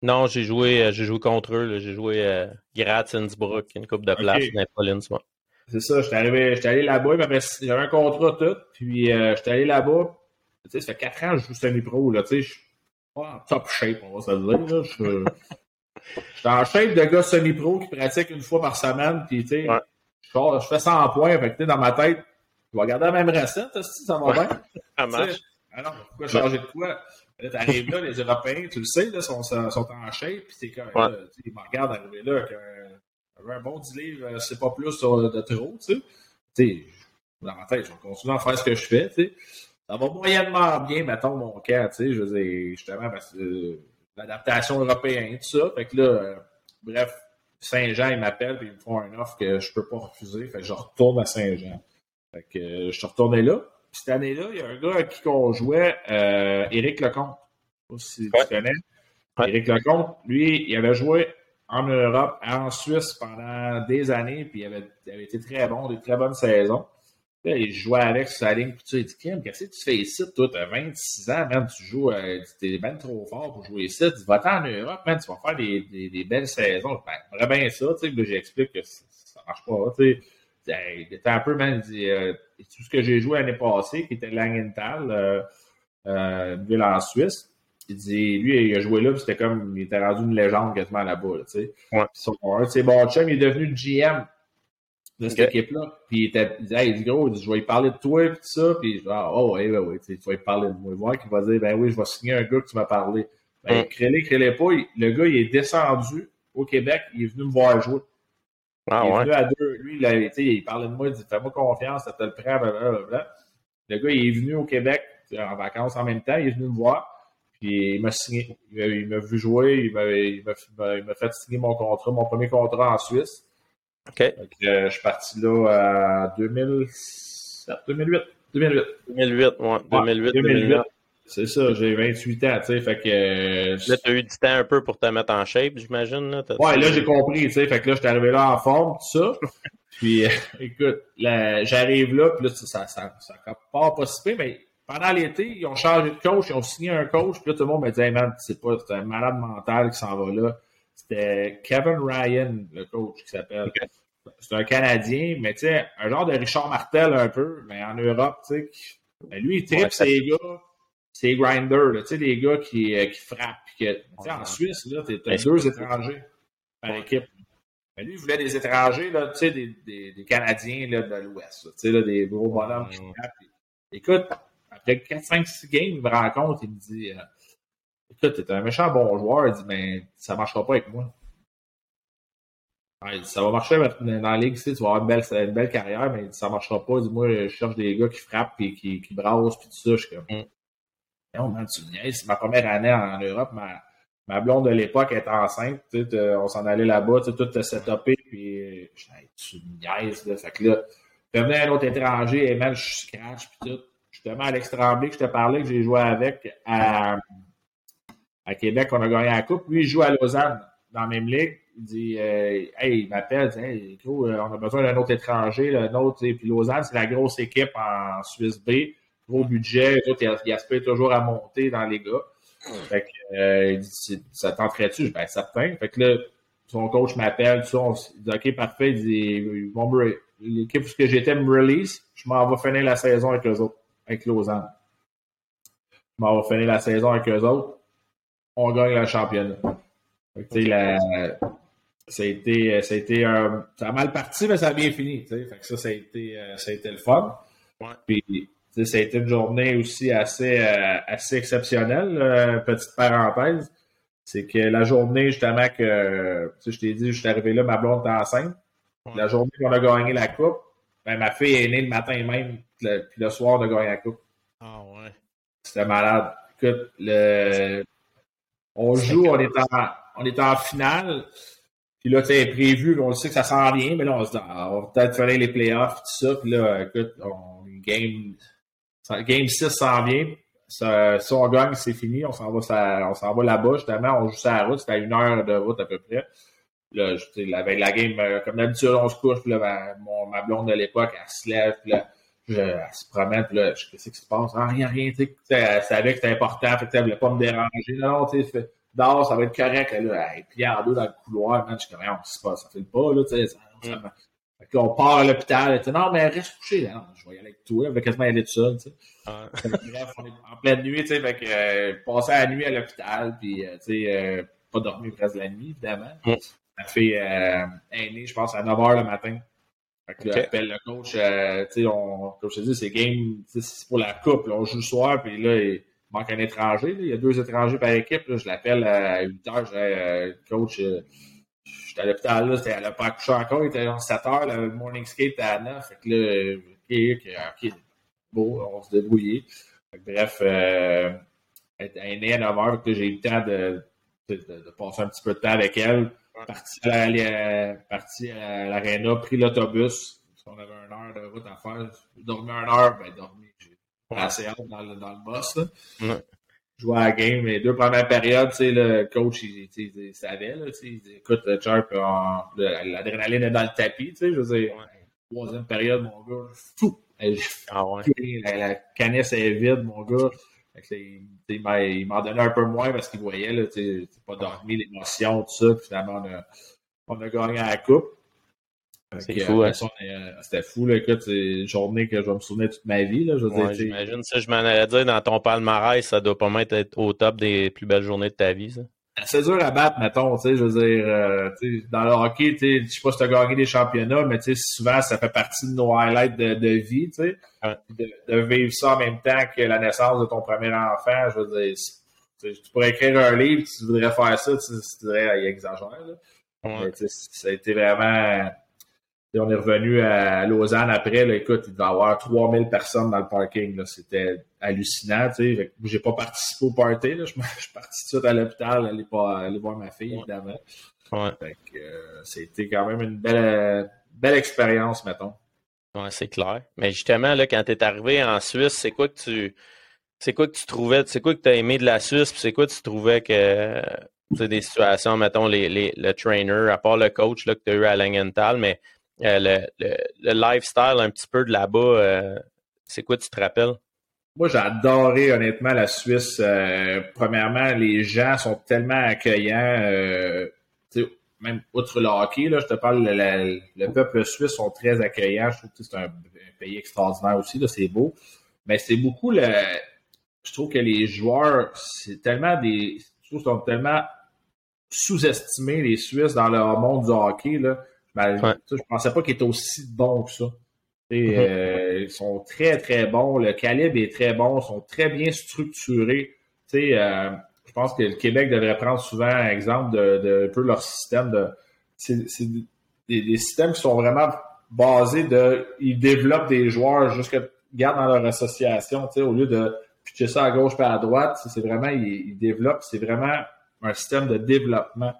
Non, j'ai joué, euh, j'ai joué contre eux. J'ai joué euh, Graz, Innsbruck, une coupe de place, okay. pas Linz, moi. C'est ça, j'étais j'étais allé là-bas, après, j'avais un contrat tout, puis euh, j'étais allé là-bas. Tu sais, ça fait 4 ans que je joue semi-pro, là, tu sais, je suis pas en top shape, on va se le dire, là. Je suis en shape de gars semi-pro qui pratique une fois par semaine, puis tu sais, je, fais 100 points, fait que dans ma tête, je vais garder la même recette, ça va bien. ça marche. Ah non, pourquoi changer de quoi? Là, t'arrives là, les Européens, tu le sais, là, sont, sont en shape, puis c'est comme, ouais. ils me regardent arriver là, avec un, bon 10 livres, euh, c'est pas plus de trop, tu sais. Tu sais, dans ma tête, je vais continuer à faire ce que je fais, tu sais. Ça va moyennement bien, mettons, mon cas, tu sais, je veux dire, justement, parce que euh, l'adaptation européenne, tout ça, fait que là, euh, bref, Saint-Jean, ils m'appellent, puis ils me font un offre que je peux pas refuser, fait que je retourne à Saint-Jean. Fait que je suis retourné là, cette année-là, il y a un gars à qui on jouait, euh, Éric Lecomte. Je sais pas si tu connais. Éric Lecomte, lui, il avait joué en Europe, en Suisse pendant des années, puis il avait, été très bon, des très bonnes saisons. Là, il jouait avec sa ligne, puis tu il dit, Kim, qu'est-ce que tu fais ici? Toi, t'as 26 ans, même, tu joues, euh, t'es bien trop fort pour jouer ici. Tu vas-t'en en Europe, man, tu vas faire des, des, belles saisons. Ben, bien ça, tu sais, j'explique que ça marche pas, tu sais il était un peu, man, dit, euh, tout ce que j'ai joué l'année passée, qui était Langenthal, euh, euh, une ville en Suisse, il dit, lui, il a joué là, puis c'était comme, il était rendu une légende quasiment là-bas, tu sais. Ouais. Son, un de ses bons chums, il est devenu le GM de cette équipe-là. Puis il, était, il dit, hey, il dit, gros, il dit, je vais lui parler de toi, puis tout ça. Puis je ah, oh, oui, ben oui, tu vas lui parler de moi. Voir qu'il va dire, ben oui, je vais signer un gars que tu m'as parlé. Ben, Mm. crée-les, crée-les pas. il- le gars, il est descendu au Québec, il est venu me voir jouer. Ah il est ouais. venu à deux. Lui, il, a- tu sais, il parlait de moi, il dit Fais-moi confiance, ça te le prend, blablabla. Le gars, il est venu au Québec en vacances en même temps, il est venu me voir. Puis il m'a signé. Il m'a- vu jouer, il m'a il m'a- il m'a- il m'a fait signer mon contrat, mon premier contrat en Suisse. OK. Que, euh, je suis parti là en 2007, 2008. 2008. 2008, ouais. 2008, 2009. C'est ça, j'ai 28 ans, tu sais, fait que... euh, Là, tu as eu du temps un peu pour te mettre en shape, j'imagine. Là, T'as- Ouais, là, j'ai compris, tu sais. Fait que là, j'étais arrivé là en forme, tout ça. Puis, euh, écoute, j'arrive là, puis là, ça, ça, ça, ça part pas si mais pendant l'été, ils ont changé de coach, ils ont signé un coach, puis là, tout le monde me dit, hey man, c'est pas, c'est un malade mental qui s'en va là. C'était Kevin Ryan, le coach, qui s'appelle. C'est un Canadien, mais tu sais, un genre de Richard Martel un peu, mais en Europe, tu sais. qui- ben, lui, il tripe Ouais, ses gars, ses grinders, là, tu sais, des gars qui, euh, qui frappent. en. Suisse, là, t'as Ben, deux c'est- étrangers par équipe. Mais lui, il voulait des étrangers, là, tu sais, des, des, des Canadiens là, de l'Ouest, tu sais, là, des gros bonhommes qui frappent. Écoute, après 4, 5, 6 games, il me rencontre, il me dit euh, Écoute, t'es un méchant bon joueur, il dit, mais ça marchera pas avec moi. Ouais, il dit, ça va marcher dans la ligue, tu sais, tu vas avoir une belle, une belle carrière, mais il dit, ça marchera pas. Il dit, moi, je cherche des gars qui frappent et qui, qui brassent puis tout ça. Je suis comme, Mm. Non, man, tu. C'est ma première année en Europe. Ma, ma blonde de l'époque était enceinte. T'as- on s'en allait là-bas, tout était setupé. Puis, euh, je tu niaises. Là. Fait que là, puis venait un autre étranger, et man, je scratch puis tout. Justement, Alex Tremblay, que je te parlais, que j'ai joué avec à, à Québec, on a gagné la Coupe. Lui, il joue à Lausanne, dans la même ligue. Il dit, euh, hey, il m'appelle, il dit, hey, gros, euh, on a besoin d'un autre étranger, là, puis Lausanne, c'est la grosse équipe en Suisse B, gros budget, les autres, ils, aspirent toujours à monter dans les gars. Fait que, euh, il dit, C'est- ça tenterait-tu? Ben, certain. Fait que là, son coach m'appelle, tout ça, on dit, OK, parfait, il dit, ils vont me re- l'équipe que j'étais me release, je m'en vais finir la saison avec eux autres, avec Lausanne. Je m'en vais finir la saison avec eux autres, on gagne le championnat. Fait que, la- ça a été, ça a été un, ça a mal parti, mais ça a bien fini, tu sais. Fait que ça, ça a été, euh, ça a été le fun. Ouais. Puis, ça a été une journée aussi assez, euh, assez exceptionnelle. euh, petite parenthèse, c'est que la journée justement que, je t'ai dit, je suis arrivé là, ma blonde était enceinte. Ouais. La journée qu'on a gagné la coupe, ben, ma fille est née le matin même, le- puis le soir, on a gagné la coupe. Ah ouais. C'était malade. Écoute, le... on joue, on est en, on est en finale. Puis là, tu sais, prévu, on sait que ça s'en vient, mais là, on se dit, ah, on va peut-être faire les playoffs, tout ça. Puis là, écoute, on, game, game 6 s'en vient. Ça- si on gagne, c'est fini. On s'en va, ça- on s'en va là-bas, justement. On joue sur la route. C'était à une heure de route à peu près. Là, je- avec la game, euh, comme d'habitude, on se couche. Puis là, ma, mon- ma blonde de l'époque, elle se lève. Puis là, je, elle se promène, puis là, je- qu'est-ce qui se passe? Ah, rien, rien, tu sais, elle savait que c'était important, fait que elle voulait pas me déranger. Non, non, tu sais, dehors, ça va être correct, là, elle est pliée en deux dans le couloir, man, je suis comme, non, c'est pas, ça fait pas, là, tu sais, ça, ça Mm. Fait on part à l'hôpital, non, mais reste couché, là, non, je vais y aller avec toi, elle va quasiment y aller tout seul, tu sais. Ah, Fait Bref, on est en pleine nuit, tu sais, fait que, euh, passer la nuit à l'hôpital, puis, euh, tu sais, euh, pas dormir presque la nuit, évidemment. Mm. Ma fille euh, est née, je pense, à 9 h le matin. Fait que là, appelle le coach, euh, tu sais, on, comme je te dis, c'est game, c'est pour la coupe, là, on joue le soir, puis là, il manque un étranger, là, il y a deux étrangers par équipe, là, je l'appelle à 8 h, je dis, euh, coach, euh, j'étais à l'hôpital, là, c'était, elle a pas accouché encore, il était à 7 h, le morning skate était à 9, fait que là, euh, ok, ok, ok, beau, on se débrouillait. Fait que bref, euh, elle est née à 9 h, fait que j'ai eu le temps de, de, de- de passer un petit peu de temps avec elle. Parti à la- parti à l'aréna, pris l'autobus. Parce qu'on avait une heure de route à faire. J'ai dormi une heure, ben dormi. J'ai assez hâte dans le, dans le boss. Là. Ouais. Jouer à la game. Les deux premières périodes, le coach, il, il savait. Là, il dit, écoute, on- le- l'adrénaline est dans le tapis. tu sais, Je veux dire, troisième période, mon gars, fou. Ah ouais. la, la canisse est vide, mon gars. Fait que là, il, m'en donnait un peu moins parce qu'il voyait, là, pas dormi, l'émotion, tout ça. Puis finalement, on a, on a gagné la coupe. C'est fou, hein? Euh, c'était fou, là. Écoute, c'est une journée que je vais me souvenir toute ma vie, là. Je ouais, j'imagine. Ça, je m'en allais dire, dans ton palmarès, ça doit pas être au top des plus belles journées de ta vie, ça. C'est dur à battre, mettons, tu sais, je veux dire, euh, dans le hockey, tu sais, je sais pas si tu as gagné des championnats, mais tu sais, souvent, ça fait partie de nos highlights de, de vie, tu sais. De, vivre ça en même temps que la naissance de ton premier enfant, je veux dire, tu pourrais écrire un livre, tu voudrais faire ça, tu, dirais, il exagère, là. Mais, ça a été vraiment on est revenu à Lausanne après. Là, écoute, il devait y avoir 3000 personnes dans le parking. C'était hallucinant. Tu. J'ai pas participé au party. Là. Je, suis parti tout à l'hôpital, aller, aller voir ma fille, évidemment. Ouais. Euh, c'était quand même une belle, belle expérience, mettons. Ouais, c'est clair. Mais justement, là, quand tu es arrivé en Suisse, c'est quoi que tu. C'est quoi que tu trouvais, c'est quoi que tu as aimé de la Suisse, c'est quoi que tu trouvais que c'est des situations, mettons, les, les, le trainer, à part le coach là, que tu as eu à Langenthal, mais euh, le, le, lifestyle un petit peu de là-bas, euh, c'est quoi tu te rappelles? Moi, j'ai adoré honnêtement la Suisse. Euh, premièrement, les gens sont tellement accueillants. même outre le hockey, là, je te parle, le, peuple suisse sont très accueillants. Je trouve que c'est un, pays extraordinaire aussi. C'est beau. Mais c'est beaucoup le. Je trouve que les joueurs, c'est tellement des. Je trouve sont tellement sous-estimés, les Suisses, dans le monde du hockey. Là. Ben, je pensais pas qu'ils étaient aussi bons que ça. Mm-hmm. Euh, ils sont très, très bons. Le calibre est très bon. Ils sont très bien structurés. Euh, je pense que le Québec devrait prendre souvent exemple de, peu leur système de. C'est des, systèmes qui sont vraiment basés de. Ils développent des joueurs jusqu'à gardent dans leur association, au lieu de pitcher ça à gauche et à droite, c'est vraiment, ils développent, c'est vraiment un système de développement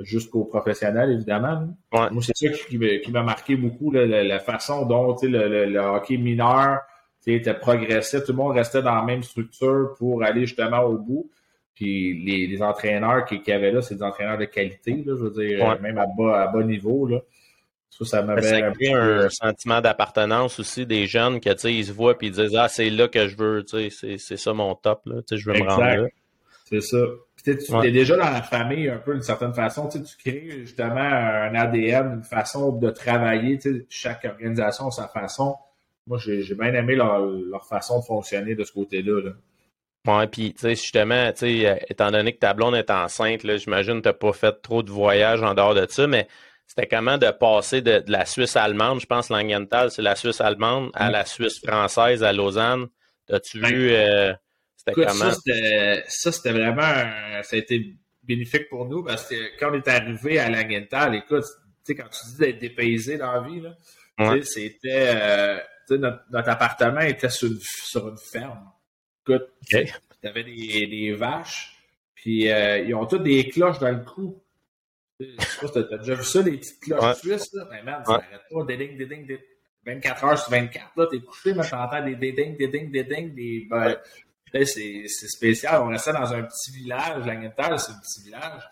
jusqu'aux professionnels, évidemment. Moi, c'est ça qui, m'a marqué beaucoup, la, façon dont le, le, hockey mineur était progressé. Tout le monde restait dans la même structure pour aller justement au bout. Puis les, entraîneurs qui, qui avaient là, c'est des entraîneurs de qualité, là, je veux dire, même à bas, à bas niveau. Là. Ça, ça m'avait un, un sentiment d'appartenance aussi des jeunes que ils se voient et ils disent Ah, c'est là que je veux, c'est ça mon top, là, je veux me rendre là. C'est ça. Tu es déjà dans la famille un peu d'une certaine façon. Tu crées justement un ADN, une façon de travailler. Chaque organisation a sa façon. Moi, j'ai bien aimé leur, façon de fonctionner de ce côté-là. Là. Ouais, puis tu sais, justement, tu sais, étant donné que ta blonde est enceinte, là, j'imagine que tu n'as pas fait trop de voyages en dehors de ça, mais c'était comment de passer de, la Suisse allemande, je pense Langenthal, c'est la Suisse allemande, à la Suisse française à Lausanne. As-tu ben, vu euh, ça, c'était vraiment, ça a été bénéfique pour nous parce que quand on est arrivé à Langenthal, écoute, tu sais, quand tu dis d'être dépaysé dans la vie, là, c'était, euh, notre, notre, appartement était sur une, sur une ferme. Écoute, tu avais des, des, vaches, puis euh, ils ont toutes des cloches dans le cou. Je sais pas si t'as déjà vu ça, les petites cloches suisses, là. Mais man, ça n'arrête pas. Des ding, des ding, des 24 heures sur 24, là, t'es couché, mais t'entends des ding, des ding, des ding, des, c'est spécial. On restait dans un petit village. Langenthal, c'est un petit village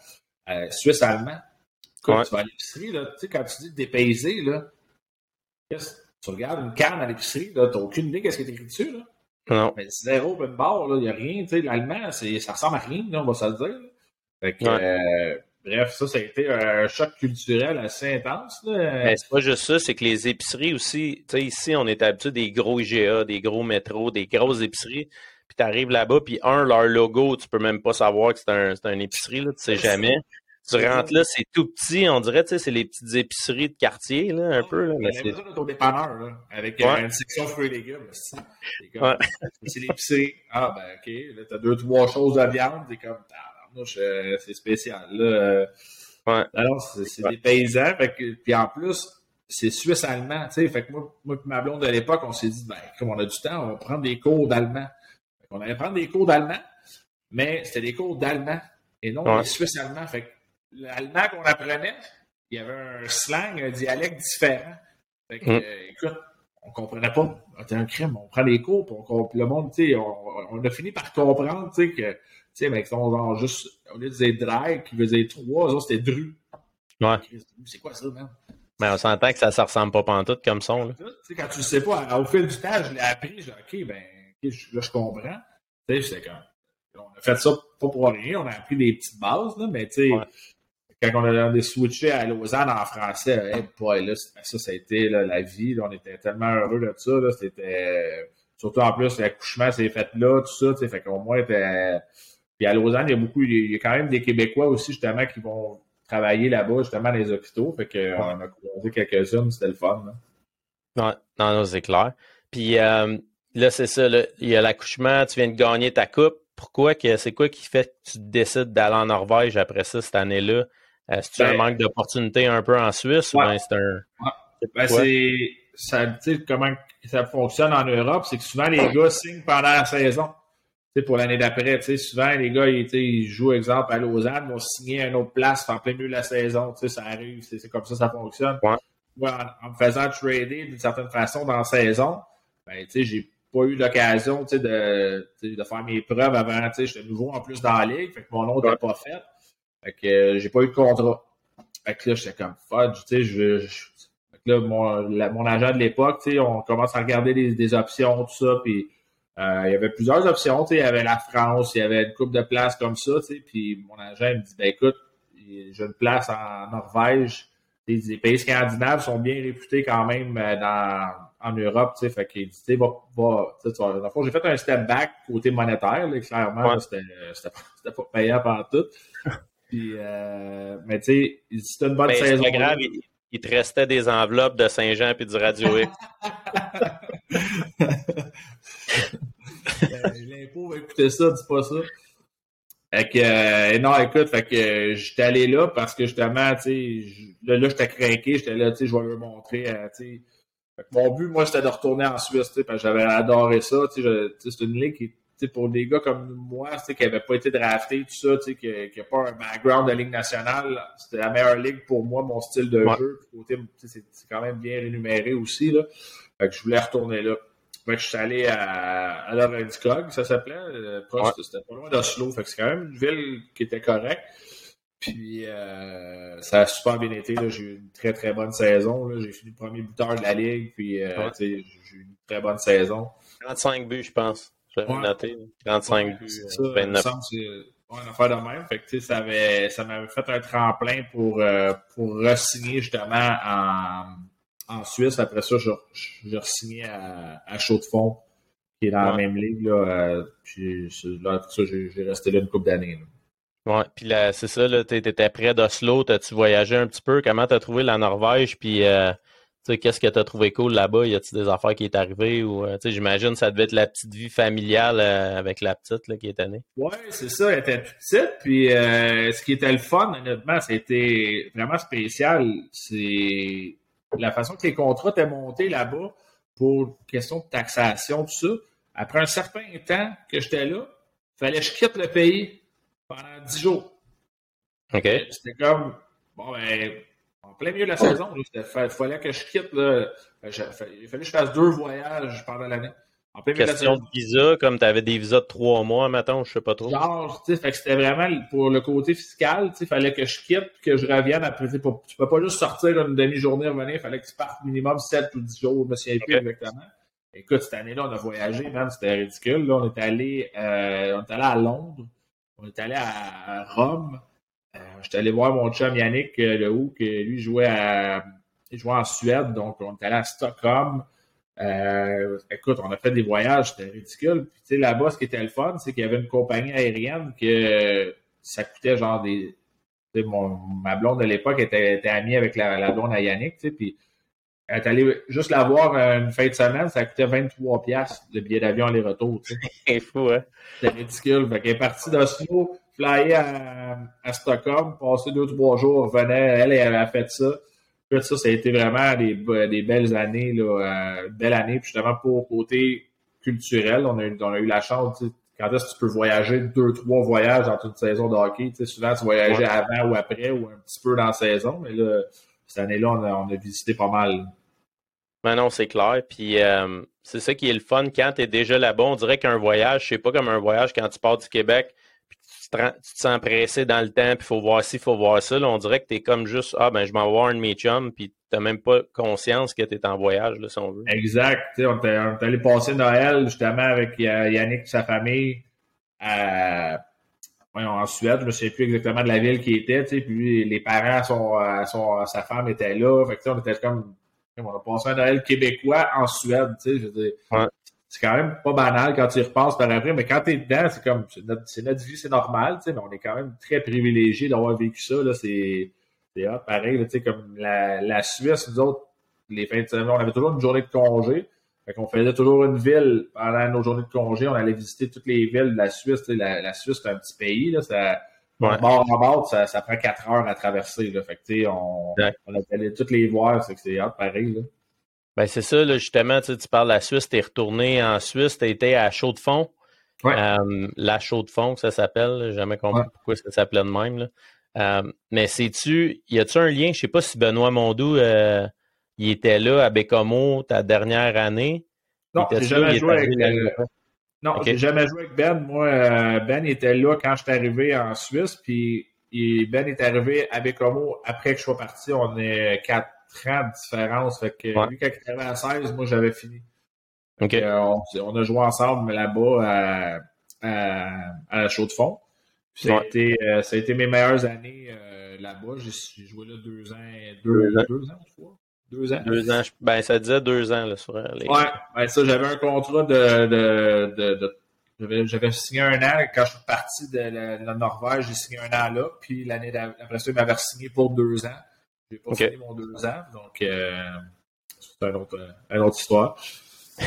euh, suisse-allemand. Quand tu vas à l'épicerie, là, tu sais, quand tu dis dépaysé, là, tu regardes une canne à l'épicerie, tu n'as aucune idée qu'est-ce qui est écrit dessus. Là. Non. Mais zéro open bar, il n'y a rien. L'allemand, ça ressemble à rien, là, on va se le dire. Fait que, euh, bref, ça, ça a été un choc culturel assez intense. Mais c'est pas juste ça, c'est que les épiceries aussi, tu sais, ici, on est habitué des gros IGA, des gros métros, des grosses épiceries puis tu arrives là-bas, puis un, leur logo, tu peux même pas savoir que c'est un, un, épicerie, là, tu sais jamais. Tu rentres là, c'est tout petit, on dirait, tu sais, c'est les petites épiceries de quartier, là, un peu. Là, mais c'est ton dépanneur, là, avec euh, une section fruits et légumes. C'est l'épicerie. Ah, ben, OK, là, t'as deux, trois choses de viande, c'est comme, euh, c'est spécial, là. Euh. Ouais. Alors, c'est des paysans, fait que, puis en plus, c'est suisse-allemand, tu sais, fait que moi, moi ma blonde de l'époque, on s'est dit, ben, comme on a du temps, on va prendre des cours d'allemand. On allait prendre des cours d'allemand, mais c'était des cours d'allemand et non des suisse allemand. Fait que l'allemand qu'on apprenait, il y avait un slang, un dialecte différent. Fait que, mm. euh, écoute, on comprenait pas. C'était un crime. On prend des cours, puis le monde, tu sais, on, a fini par comprendre, tu sais, que, tu sais, avec son genre juste, au lieu de dire drag, qui dire trois, c'était dru. Ouais. C'est quoi ça, man? Mais on s'entend que ça ne ressemble pas pantoute comme son. Là. Tu sais, quand tu ne sais pas, au fil du temps, je l'ai appris, j'ai dit, OK, ben, là, je comprends. Tu sais, on a fait ça pas pour rien, on a appris des petites bases, là, mais tu sais, quand on a, switché à Lausanne en français, là, ça, ça a été la vie. on était tellement heureux de ça. C'était surtout en plus, l'accouchement s'est fait là, tout ça. Fait qu'au moins. Puis à Lausanne, il y a beaucoup, il y a quand même des Québécois aussi, justement, qui vont travailler là-bas, justement, dans les hôpitaux. Fait qu'on a croisé quelques-uns, c'était le fun. Non, non, c'est clair. Puis euh, là, c'est ça, il y a l'accouchement, tu viens de gagner ta coupe. Pourquoi que c'est quoi qui fait que tu décides d'aller en Norvège après ça, cette année-là? Est-ce que tu as un ben manque d'opportunité un peu en Suisse ou bien c'est un. Ben, c'est. Ça, comment ça fonctionne en Europe, c'est que souvent les gars signent pendant la saison. sais, pour l'année d'après, souvent les gars, ils, ils jouent, exemple, à Lausanne, vont signer à une autre place en plein milieu de la saison. Ça arrive, c'est comme ça ça fonctionne. Ouais. en, me faisant trader d'une certaine façon dans la saison, ben, j'ai pas eu l'occasion de, de faire mes preuves avant. J'étais nouveau en plus dans la ligue, fait que mon nom n'était pas fait. Fait que euh, j'ai pas eu de contrat. Fait que là, j'étais comme fudge, tu sais, je, je là, mon, mon agent de l'époque, tu sais, on commence à regarder des, des options, tout ça, puis euh, il y avait plusieurs options, tu sais, il y avait la France, il y avait une coupe de places comme ça, tu sais, puis mon agent me dit, ben écoute, j'ai une place en Norvège, les, pays scandinaves sont bien réputés quand même euh, dans, en Europe, tu sais, fait qu'il dit, tu sais, va, va, tu sais, j'ai fait un step back côté monétaire, là, clairement, c'était, c'était pas payant par tout. Puis, euh, mais tu sais, c'était une bonne ben, saison. grave, il, te restait des enveloppes de Saint-Jean puis du Radio X. Euh, l'impôt va écouter ça, dis pas ça. Fait que, euh, non, écoute, fait que j'étais allé là parce que justement, tu sais, là, là j'étais craqué, j'étais là, tu sais, je vais leur montrer, tu sais. Mon but, moi, c'était de retourner en Suisse, parce que j'avais adoré ça, tu sais, c'est une ligue qui pour des gars comme moi, qui n'avaient pas été draftés, tout ça, qui n'a pas un background de ligue nationale, c'était la meilleure ligue pour moi, mon style de jeu. C'est quand même bien rémunéré aussi. Là. Fait que je voulais retourner là. Fait que je suis allé à, à Cog, ça s'appelait. Euh, c'était pas loin d'Oslo. Fait que c'est quand même une ville qui était correcte. Puis euh, ça a super bien été. J'ai eu une très très bonne saison. J'ai fini le premier buteur de la ligue. Puis euh, j'ai eu une très bonne saison. 35 buts, je pense. J'avais noté 35 buts, 29. C'est une affaire de même. Fait que, ça m'avait ça fait un tremplin pour, euh, pour re-signer justement en, en Suisse. Après ça, j'ai re-signé à, à Chaux de Fonds, qui est dans la même ligue. Là, euh, puis là, ça, j'ai resté là une couple d'années. Ouais, puis là, c'est ça, tu étais près d'Oslo, t'as-tu voyagé un petit peu? Comment t'as trouvé la Norvège? Puis euh, qu'est-ce que tu as trouvé cool là-bas? Y a-t-il des affaires qui est arrivées? Ou, euh, j'imagine ça devait être la petite vie familiale euh, avec la petite là, qui est née. Oui, c'est ça. Elle était petite. Puis euh, ce qui était le fun, honnêtement, c'était vraiment spécial. C'est la façon que les contrats étaient montés là-bas pour question de taxation, tout ça. Après un certain temps que j'étais là, fallait que je quitte le pays pendant dix jours. OK. C'était comme, bon, ben, en plein milieu de la saison. Il fallait que je quitte. Là, il fallait que je fasse deux voyages pendant l'année. En plein milieu Question de, la saison. de visa, comme tu avais des visas de trois mois, maintenant, je sais pas trop. Genre, tu sais, c'était vraiment pour le côté fiscal, il fallait que je quitte que je revienne après. Tu peux pas juste sortir une demi-journée revenir, il fallait que tu partes minimum 7 ou 10 jours, je me souviens plus exactement. Écoute, cette année-là, on a voyagé, même, c'était ridicule. Là, on est allé, euh, on est allé à Londres, on est allé à Rome, euh, j'étais allé voir mon chum Yannick euh, le haut, que lui jouait à il jouait en Suède, donc on est allé à Stockholm. Euh, écoute, on a fait des voyages, c'était ridicule. Puis là-bas, ce qui était le fun, c'est qu'il y avait une compagnie aérienne que ça coûtait genre des. Ma blonde de l'époque était, amie avec la, la blonde à Yannick, elle est allée juste la voir une fin de semaine, ça coûtait 23 pièces le billet d'avion aller-retour. C'est fou, hein? C'était ridicule. Fait qu'elle est partie d'Oslo, flyer à, à, Stockholm, passer deux, trois jours, revenait, elle, elle a fait ça. Puis ça, ça a été vraiment des, des belles années, là, euh, belle année, puis justement pour côté culturel, on a, eu, on a eu la chance, quand est-ce que tu peux voyager deux, trois voyages dans toute saison de hockey, tu sais, souvent tu voyageais avant ou après ou un petit peu dans la saison, mais là, cette année-là, on a, on a visité pas mal. Ben non, c'est clair. Puis euh, c'est ça qui est le fun quand tu es déjà là-bas. On dirait qu'un voyage, c'est pas comme un voyage quand tu pars du Québec tu te, sens pressé dans le temps, puis il faut voir ci, il faut voir ça. on dirait que tu es comme juste, ah ben je m'en vais voir un de mes chums, puis tu n'as même pas conscience que tu es en voyage, là, si on veut. Exact. on est allé passer Noël justement avec Yannick et sa famille à, en Suède, je me souviens plus exactement de la ville qui était, tu sais, puis les parents, son, son, sa femme était là. Fait que, on était comme, on a passé un Noël québécois en Suède, tu sais, je veux dire. C'est quand même pas banal quand tu y repenses par après, mais quand t'es dedans, c'est comme, c'est notre, vie, c'est normal, tu sais, mais on est quand même très privilégié d'avoir vécu ça, là, c'est, c'est pareil, tu sais, comme la, la Suisse, nous autres, les fins de semaine, on avait toujours une journée de congé. Fait qu'on faisait toujours une ville pendant nos journées de congé. On allait visiter toutes les villes de la Suisse. La, la, Suisse, c'est un petit pays. Là, ça, Bord en bord, ça, ça, prend quatre heures à traverser. Là. Fait que, on, on allé toutes les voir. C'est que c'est pareil. Là. Ben, c'est ça, là, justement, tu parles de la Suisse, tu es retourné en Suisse, tu été à Chaux-de-Fonds. Ouais. Euh, la Chaux-de-Fonds, ça s'appelle. J'ai jamais compris pourquoi ça s'appelait de même. Là. Euh, mais sais-tu, y a-tu un lien? Je sais pas si Benoît Mondou euh, il était là à Bécomo ta dernière année. Non, j'ai jamais joué avec Ben. Non, j'ai jamais joué avec Ben. Moi, euh, Ben était là quand je suis arrivé en Suisse, puis Ben est arrivé à Bécomo après que je sois parti. On est quatre ans de différence. Fait que lui, quand il arrivé à 16, moi, j'avais fini. On, a joué ensemble là-bas à, à, la Chaux de Fond. ça, a été, euh, ça a été mes meilleures années euh, là-bas. J'ai joué là deux ans, deux, deux ans, trois. Deux ans. Deux ans. Ben, ça disait deux ans là, sur les. Ouais, ben ça, j'avais un contrat de. de, de, de j'avais signé un an. Quand je suis parti de la, Norvège, j'ai signé un an là. Puis l'année après ça, il m'avait signé pour deux ans. J'ai pas signé mon deux ans. Donc, euh, c'est un autre, une autre histoire.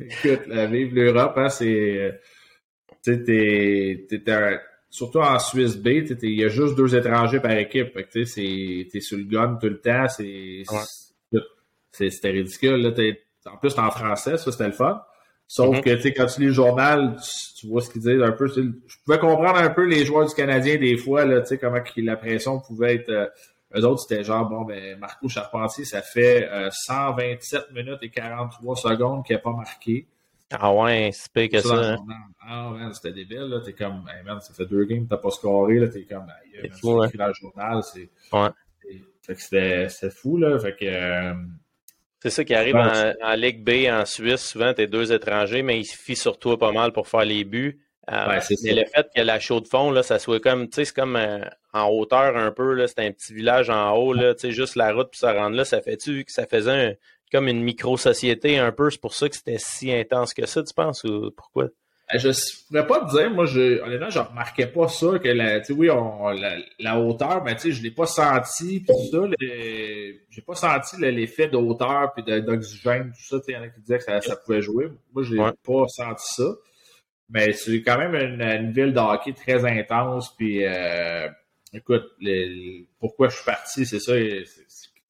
Écoute, vivre l'Europe, hein, c'est. Tu sais, t'es un surtout en Suisse B, il y a juste deux étrangers par équipe. Que t'es sur le gun tout le temps. C'était ridicule. Là, en plus, t'es en français, ça c'était le fun. Sauf mm-hmm. que quand tu lis le journal, tu, vois ce qu'ils disent un peu. Je pouvais comprendre un peu les joueurs du Canadien des fois, là, comment la pression pouvait être. Euh, eux autres, c'était genre, bon, ben, Marco Charpentier, ça fait 127 euh, minutes et 43 secondes qu'il n'a pas marqué. Ah ouais, c'est pire que ça. ça hein. Ah ouais, c'était débile, là. T'es comme, hey man, ça fait deux games, t'as pas scoré, là. T'es comme, hey, c'est fou, écrit dans le journal, c'est. Ouais. Fait que c'était fou, là. Fait que. Euh, c'est ça qui arrive en, en, Ligue B en Suisse. Souvent, t'es deux étrangers, mais ils se fient sur toi pas mal pour faire les buts. Euh, ouais, mais le fait que la chaux de fond, là, ça soit comme, tu sais, c'est comme euh, en hauteur un peu, là, c'est un petit village en haut, là, tu sais, juste la route pour se rendre là, ça fait-tu que ça faisait un, comme une micro-société un peu. C'est pour ça que c'était si intense que ça, tu penses, ou pourquoi? Euh, je pourrais pas te dire, moi, je, honnêtement, je remarquais pas ça, que la, oui, on, la, hauteur, mais tu sais, je l'ai pas senti, puis ça, j'ai pas senti l'effet de hauteur puis d'oxygène, tout ça, il y en a qui disaient que ça, ça pouvait jouer. Moi, je n'ai pas senti ça. Mais c'est quand même une, ville de hockey très intense, puis euh, écoute, pourquoi je suis parti, c'est ça,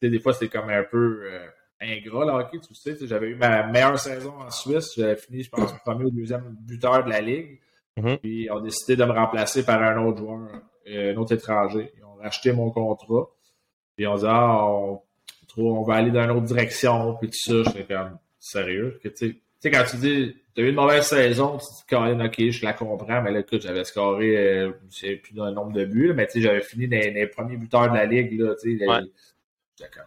des fois, c'est comme un peu... Euh, ingrat, le hockey, tu sais. J'avais eu ma meilleure saison en Suisse. J'avais fini, je pense, premier ou deuxième buteur de la Ligue. Mm-hmm. Puis, on a décidé de me remplacer par un autre joueur, euh, un autre étranger. Ils ont racheté mon contrat. Puis, on dit, ah, on, on va aller dans une autre direction. Puis, tout ça, j'étais comme, sérieux? Tu sais, quand tu dis, t'as eu une mauvaise saison, tu te dis, Colin, ok, je la comprends, mais là, écoute, j'avais scoré, euh, je sais plus d'un nombre de buts, mais tu sais, j'avais fini les, les, premiers buteurs de la Ligue, là, tu sais. J'étais comme,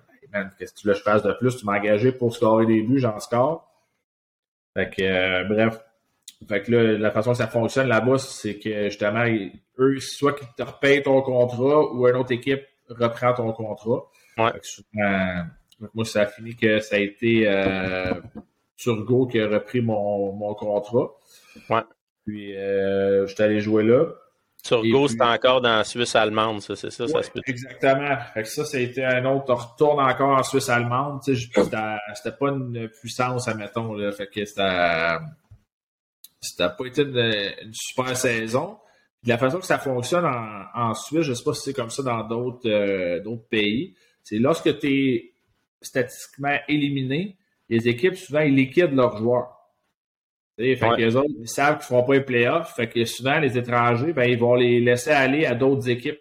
qu'est-ce que tu veux que je fasse de plus? Tu m'as engagé pour scorer des buts, j'en score. Fait que, euh, bref. Fait que là, la façon que ça fonctionne là-bas, c'est que justement, eux, soit qu'ils te repayent ton contrat ou une autre équipe reprend ton contrat. Ouais. moi, ça a fini que ça a été euh, Turgo qui a repris mon, mon contrat. Ouais. Puis, euh, je suis allé jouer là. Turgot, c'est encore dans la Suisse allemande, ça, c'est ça, ça se peut. Exactement. Fait que ça, été un autre retourne encore en Suisse allemande. C'était pas une puissance, admettons. Là, fait que c'était. C'était pas été une, super saison. la façon que ça fonctionne en, en Suisse, je sais pas si c'est comme ça dans d'autres euh, pays, c'est lorsque tu es statistiquement éliminé, les équipes, souvent, ils liquident leurs joueurs. Fait que les autres, ils savent qu'ils ne feront pas les playoffs. Fait que souvent, les étrangers, ben, ils vont les laisser aller à d'autres équipes.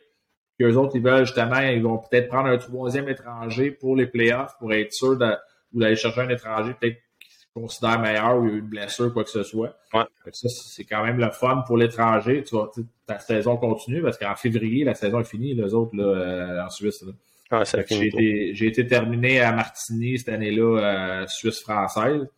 Puis eux autres, ils veulent justement, ils vont peut-être prendre un troisième étranger pour les playoffs pour être sûr d'aller chercher un étranger peut-être qu'ils se considèrent meilleur ou il y a eu une blessure, quoi que ce soit. Ouais. ça, c'est quand même le fun pour l'étranger. Tu vois, ta saison continue parce qu'en février, la saison est finie, les autres, là, euh, en Suisse. Ah, j'ai, été, j'ai été terminé à Martigny cette année-là, euh, Suisse française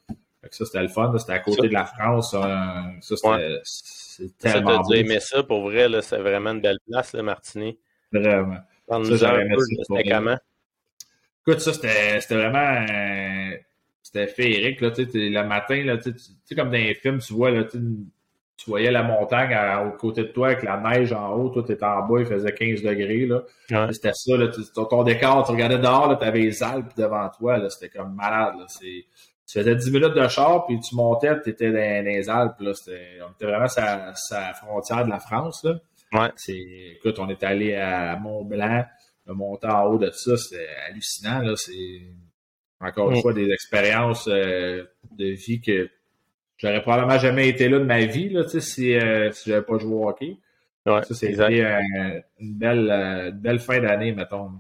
ça, c'était le fun. C'était à côté de la France. ça, c'était, C'est tellement ça, t'as aimé ça, pour vrai, c'est vraiment une belle place, le Martini. Vraiment. Ça, j'aurais aimé C'était comment? Écoute, ça, c'était vraiment... Euh, c'était féerique, là, le matin, là, tu sais, comme dans les films, tu vois, là, tu voyais la montagne à, au côté de toi avec la neige en haut, toi, tu étais en bas, il faisait 15 degrés. Là. C'était ça, là, ton, décor, tu regardais dehors, tu avais les Alpes devant toi, c'était comme malade. Là, tu faisais 10 minutes de char, puis tu montais, tu étais dans, les Alpes. Là, on était vraiment à sa frontière de la France. Là. Ouais. Écoute, on est allé à Mont-Blanc, monter en haut de ça, c'était hallucinant. Là, c'est encore une mm. fois des expériences euh, de vie que J'aurais probablement jamais été là de ma vie là, si, euh, si j'avais pas joué au hockey. Ouais, ça, c'était euh, une, belle, euh, belle fin d'année, mettons.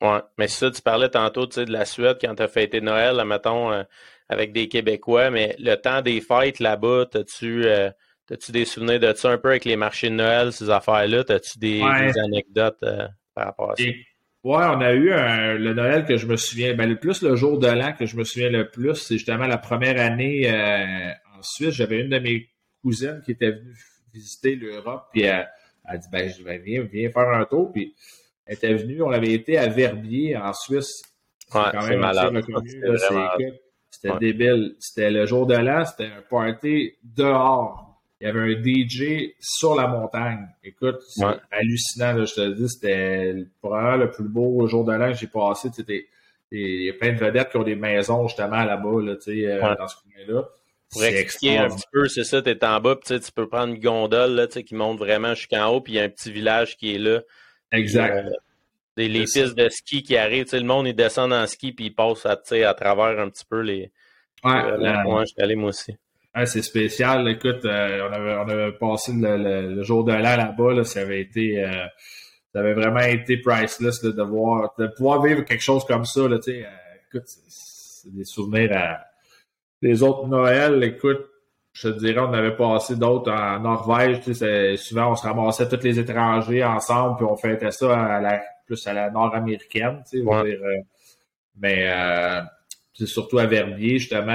Ouais, mais ça, tu parlais tantôt de la Suède quand tu as fêté Noël, là, mettons, euh, avec des Québécois, mais le temps des fêtes là-bas, as-tu as-tu des souvenirs de ça un peu avec les marchés de Noël, ces affaires-là? As-tu des, anecdotes par rapport à ça? Ouais, on a eu le Noël que je me souviens, ben, le plus le jour de l'an que je me souviens le plus, c'est justement la première année Ensuite, j'avais une de mes cousines qui était venue visiter l'Europe, puis elle, a dit ben, je vais viens, viens faire un tour. Puis elle était venue, on avait été à Verbier en Suisse. Ouais, quand même malade. C'était débile. C'était le jour de l'an, c'était un party dehors. Il y avait un DJ sur la montagne. Écoute, c'est hallucinant, je te le dis. C'était probablement le plus beau jour de l'an que j'ai passé. Il y a plein de vedettes qui ont des maisons justement là-bas, là, euh, dans ce coin-là. Pour expliquer un petit peu, c'est ça, tu es en bas, puis tu peux prendre une gondole là, qui monte vraiment jusqu'en haut, puis il y a un petit village qui est là. Exact. Euh, des, les pistes de ski qui arrivent, le monde, il descend en ski, puis il passe à, à travers un petit peu les. Ouais, euh, je suis allé moi aussi. c'est spécial. Écoute, euh, on, avait, on avait passé le, jour de l'an là-bas, là, ça avait été. Euh, ça avait vraiment été priceless de, voir, de pouvoir vivre quelque chose comme ça. Là, écoute, c'est des souvenirs à les autres Noël, écoute, je te dirais, on avait passé d'autres en Norvège. Tu sais, souvent, on se ramassait tous les étrangers ensemble, puis on fêtait ça à la, plus à la nord-américaine. Tu sais, euh, mais euh, c'est surtout à Verbier, justement,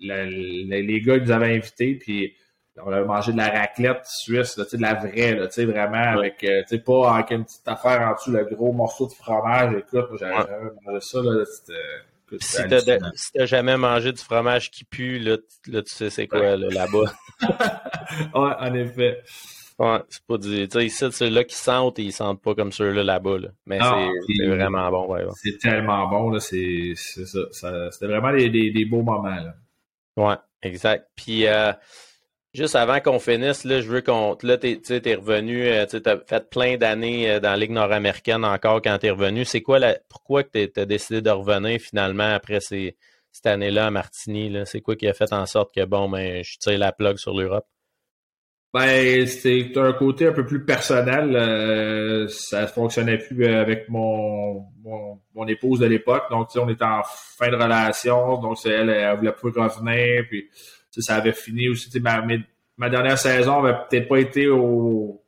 les gars ils nous avaient invités, puis on avait mangé de la raclette suisse, là, de la vraie, là, vraiment, avec, euh, tu sais, pas avec une petite affaire en dessous, le gros morceau de fromage. Écoute, j'avais mangé ça, là, c'était si t'as jamais mangé du fromage qui pue, là, tu sais c'est quoi là-bas. ouais, en effet. Ouais, c'est pas du. Tu sais, ici, ceux-là qui sentent et ils sentent pas comme ceux-là là-bas. Là. Mais c'est vraiment bon, ouais. C'est tellement bon, là. C'est ça. C'était vraiment des, des, des, beaux moments, là. Ouais, exact. Puis, euh, Juste avant qu'on finisse, là, je veux qu'on. Là, tu es, revenu, euh, tu as fait plein d'années euh, dans la Ligue nord-américaine encore quand tu es revenu. C'est quoi la. Pourquoi tu as décidé de revenir finalement après ces, cette année-là à Martigny? C'est quoi qui a fait en sorte que bon, ben, je tire la plug sur l'Europe? Ben, c'est un côté un peu plus personnel. Euh, ça fonctionnait plus avec mon, mon, épouse de l'époque. Donc, on était en fin de relation. Donc, elle, elle voulait plus revenir. Puis, ça avait fini aussi. Ma, ma dernière saison avait peut-être pas été au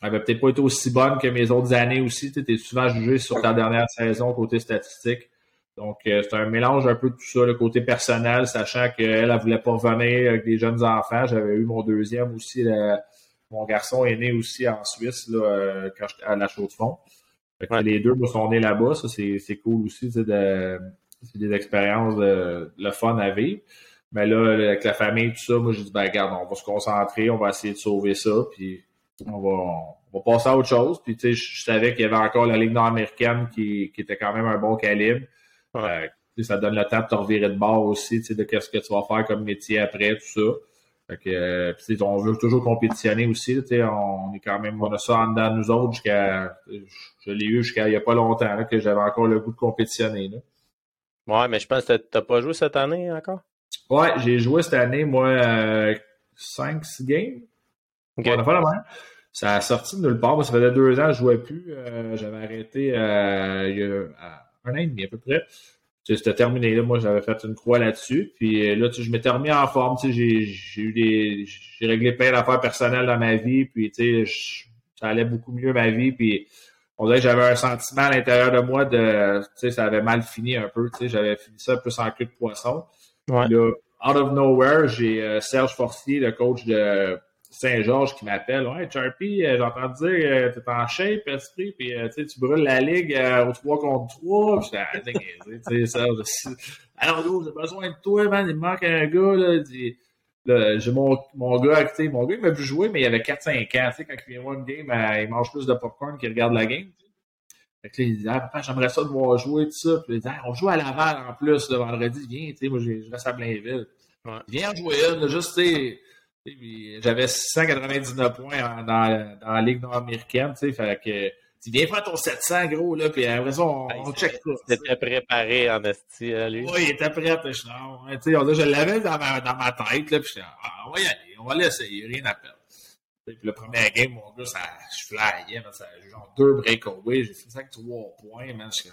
avait peut-être pas été aussi bonne que mes autres années aussi. Tu es souvent jugé sur ta dernière saison côté statistique. Donc, euh, c'est un mélange un peu de tout ça, le côté personnel, sachant qu'elle, elle voulait pas revenir avec des jeunes enfants. J'avais eu mon deuxième aussi. mon garçon est né aussi en Suisse là, euh, quand j'étais à la chaux de fond. Les deux moi, sont nés là-bas. Ça, c'est cool aussi. C'est des expériences de, le fun à vivre. Mais là, avec la famille, tout ça, moi, j'ai dit, ben, regarde, on va se concentrer, on va essayer de sauver ça, puis on va, on va passer à autre chose. Puis, tu sais, je savais qu'il y avait encore la Ligue nord-américaine qui, qui était quand même un bon calibre. Euh, ça donne le temps de te revirer de bord aussi, tu de qu'est-ce que tu vas faire comme métier après, tout ça. Fait que, euh, on veut toujours compétitionner aussi, tu on est quand même, on a ça en dedans de nous autres jusqu'à, je l'ai eu jusqu'à il n'y a pas longtemps, là, que j'avais encore le goût de compétitionner, là. Ouais, mais je pense que t'as pas joué cette année encore? Ouais, j'ai joué cette année, moi, 5-6 euh, games. On a fait la même. Ça a sorti de nulle part. ça faisait deux ans que je jouais plus. Euh, j'avais arrêté euh, il y a un an et demi à peu près. C'était terminé là. Moi, j'avais fait une croix là-dessus. Puis là, je m'étais remis en forme. J'ai, j'ai eu des. J'ai réglé plein d'affaires personnelles dans ma vie. Puis tu sais, ça allait beaucoup mieux ma vie. Puis on dirait que j'avais un sentiment à l'intérieur de moi de. Tu sais, ça avait mal fini un peu. Tu sais, j'avais fini ça plus en queue de poisson. Là, out of nowhere, j'ai euh, Serge Forcier, le coach de Saint-Georges qui m'appelle. Ouais, Charpie, euh, j'ai entendu dire que tu t'es en shape, esprit, puis tu brûles la ligue au 3 contre 3. Puis j'étais, tu sais, ça. Alors, j'ai besoin de toi, man. Il me manque un gars, là. j'ai mon, mon gars, mon gars, il m'a plus jouer, mais il avait 4-5 ans. Tu sais, quand il vient voir une game, il mange plus de popcorn qu'il regarde la game. Fait que là, il dit, ah, papa, j'aimerais ça de voir jouer, tout ça. Puis il dit, ah, on joue à Laval en plus, le vendredi, viens, tu sais, moi, je reste à Blainville. Ouais. Viens jouer une, juste, tu sais. J'avais 699 points dans, dans la Ligue nord-américaine, tu sais, fait que tu viens faire ton 700, gros, là, puis après ça, on, on check ça. C'était préparé en esti, lui. Oui, il était prêt, puis je, tu sais, je l'avais dans ma, dans ma tête, là, puis je ah, on va y aller, on va l'essayer, rien à perdre. Puis le premier game, mon gars, ça, je flyais, ça genre deux breakaways, j'ai fait ça avec trois points, man, je suis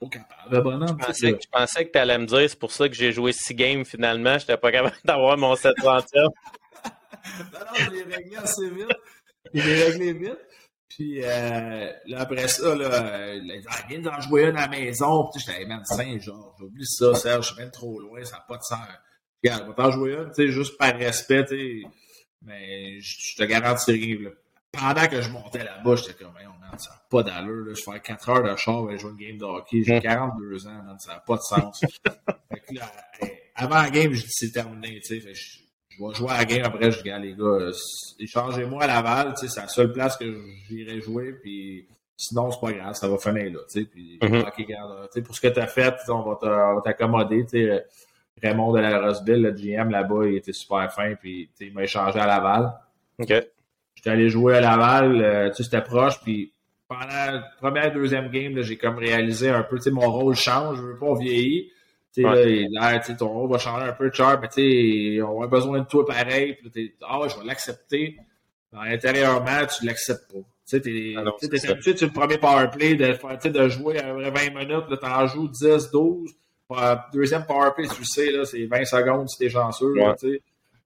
pas capable, bonhomme. Je pensais, que, je pensais que tu allais me dire, c'est pour ça que j'ai joué six games finalement, j'étais pas capable d'avoir mon 730 non, non, je l'ai réglé assez vite. Il l'ai réglé vite. Puis euh, là, après ça, là, il ah, vient d'en jouer une à la maison. Puis j'étais, man, Saint-Georges, j'oublie ça, Serge, je suis même trop loin, ça n'a pas de sens. Regarde, on va t'en jouer une, tu sais, juste par respect, tu sais. Mais je te garantis rien. Là. Pendant que je montais là-bas, j'étais comme, hey, man, ça n'a pas d'allure. Là. Je fais 4 heures de char et jouer une game de hockey. J'ai 42 ans, man, ça n'a pas de sens. fait que là, avant la game, je dis c'est terminé, tu sais. Je vais jouer à la game après, je dis, les gars, échangez-moi à Laval, tu sais, c'est la seule place que j'irai jouer, puis sinon, c'est pas grave, ça va finir là, tu sais. Puis, mm-hmm. OK, regarde, tu sais, pour ce que tu as fait, on va t'accommoder, tu sais. Raymond de la Roseville, le GM là-bas, il était super fin, puis il m'a échangé à Laval. OK. J'étais allé jouer à Laval, euh, tu sais, c'était proche, puis pendant la première, deuxième game, j'ai comme réalisé un peu, tu sais, mon rôle change, je veux pas vieillir. Tu sais, là, ton rôle va changer un peu de char, mais tu sais, on a besoin de toi pareil, puis ah, je vais l'accepter. Intérieurement, tu l'acceptes pas. Tu sais, t'es ah habitué, tu le premier powerplay de, de jouer à 20 minutes, tu en joues 10, 12 deuxième powerplay, tu sais, là, c'est 20 secondes si t'es chanceux. Là, tu sais.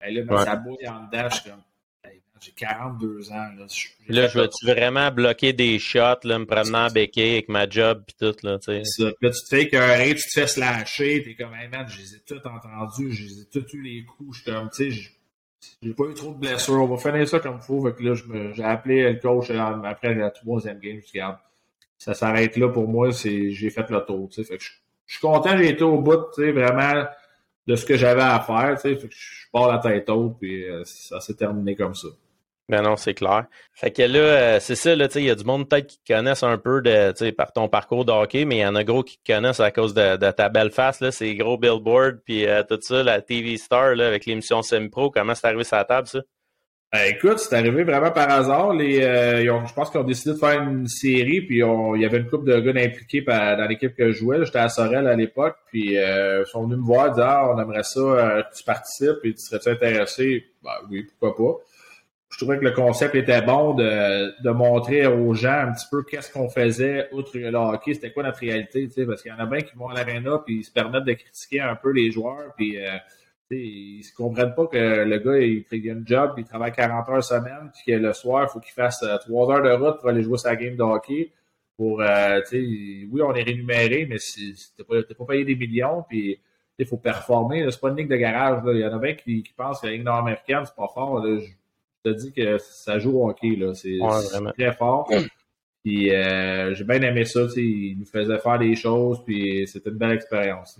Et là, ouais. ça bouille en dedans, je suis comme. J'ai 42 ans. Là, là je veux-tu vraiment bloquer des shots, là, me promenant en béquille avec ma job et tout, là, tu sais? Ça. Là, tu te fais écœurer, tu te fais slasher, t'es comme, hey man, je les ai tous entendus, je les ai tous eu les coups, je suis comme, tu sais, j'ai pas eu trop de blessures, on va finir ça comme il faut. Fait que là, j'ai appelé le coach euh, après la troisième game, je regarde, ça s'arrête là pour moi, j'ai fait le tour, tu sais. Fait que je je suis content, j'ai été au bout, tu sais, vraiment de ce que j'avais à faire, tu sais, je pars la tête haute, puis euh, ça s'est terminé comme ça. Ben non, c'est clair. Fait que là, euh, c'est ça, là, il y a du monde peut-être qui connaissent un peu de, par ton parcours de hockey, mais il y en a gros qui connaissent à cause de, ta belle face, là, ces gros billboards, puis euh, tout ça, la TV Star, là, avec l'émission Semi-Pro. Comment c'est arrivé sur la table, ça? Ben, écoute, c'est arrivé vraiment par hasard. Les, euh, je pense qu'ils ont décidé de faire une série, puis il y avait une couple de gars impliqués dans l'équipe que je jouais. J'étais à Sorel à l'époque, puis ils sont venus me voir, dire ah, on aimerait ça tu participes, et tu serais-tu intéressé? Ben oui, pourquoi pas. Je trouvais que le concept était bon de, montrer aux gens un petit peu qu'est-ce qu'on faisait outre le hockey, c'était quoi notre réalité, tu sais, parce qu'il y en a bien qui vont à l'aréna puis ils se permettent de critiquer un peu les joueurs, puis ils ne comprennent pas que le gars, il, il a une job, il travaille 40 heures semaine, puis que le soir, il faut qu'il fasse 3 euh, heures de route pour aller jouer sa game de hockey. Pour, euh, oui, on est rémunéré, mais t'es pas, pas payé des millions, puis il faut performer. C'est pas une ligue de garage. Il y en a bien qui, pensent que la ligue nord-américaine, c'est pas fort. Te dis que ça joue au hockey. C'est très fort. Puis euh, j'ai bien aimé ça. Il nous faisait faire des choses, puis c'était une belle expérience.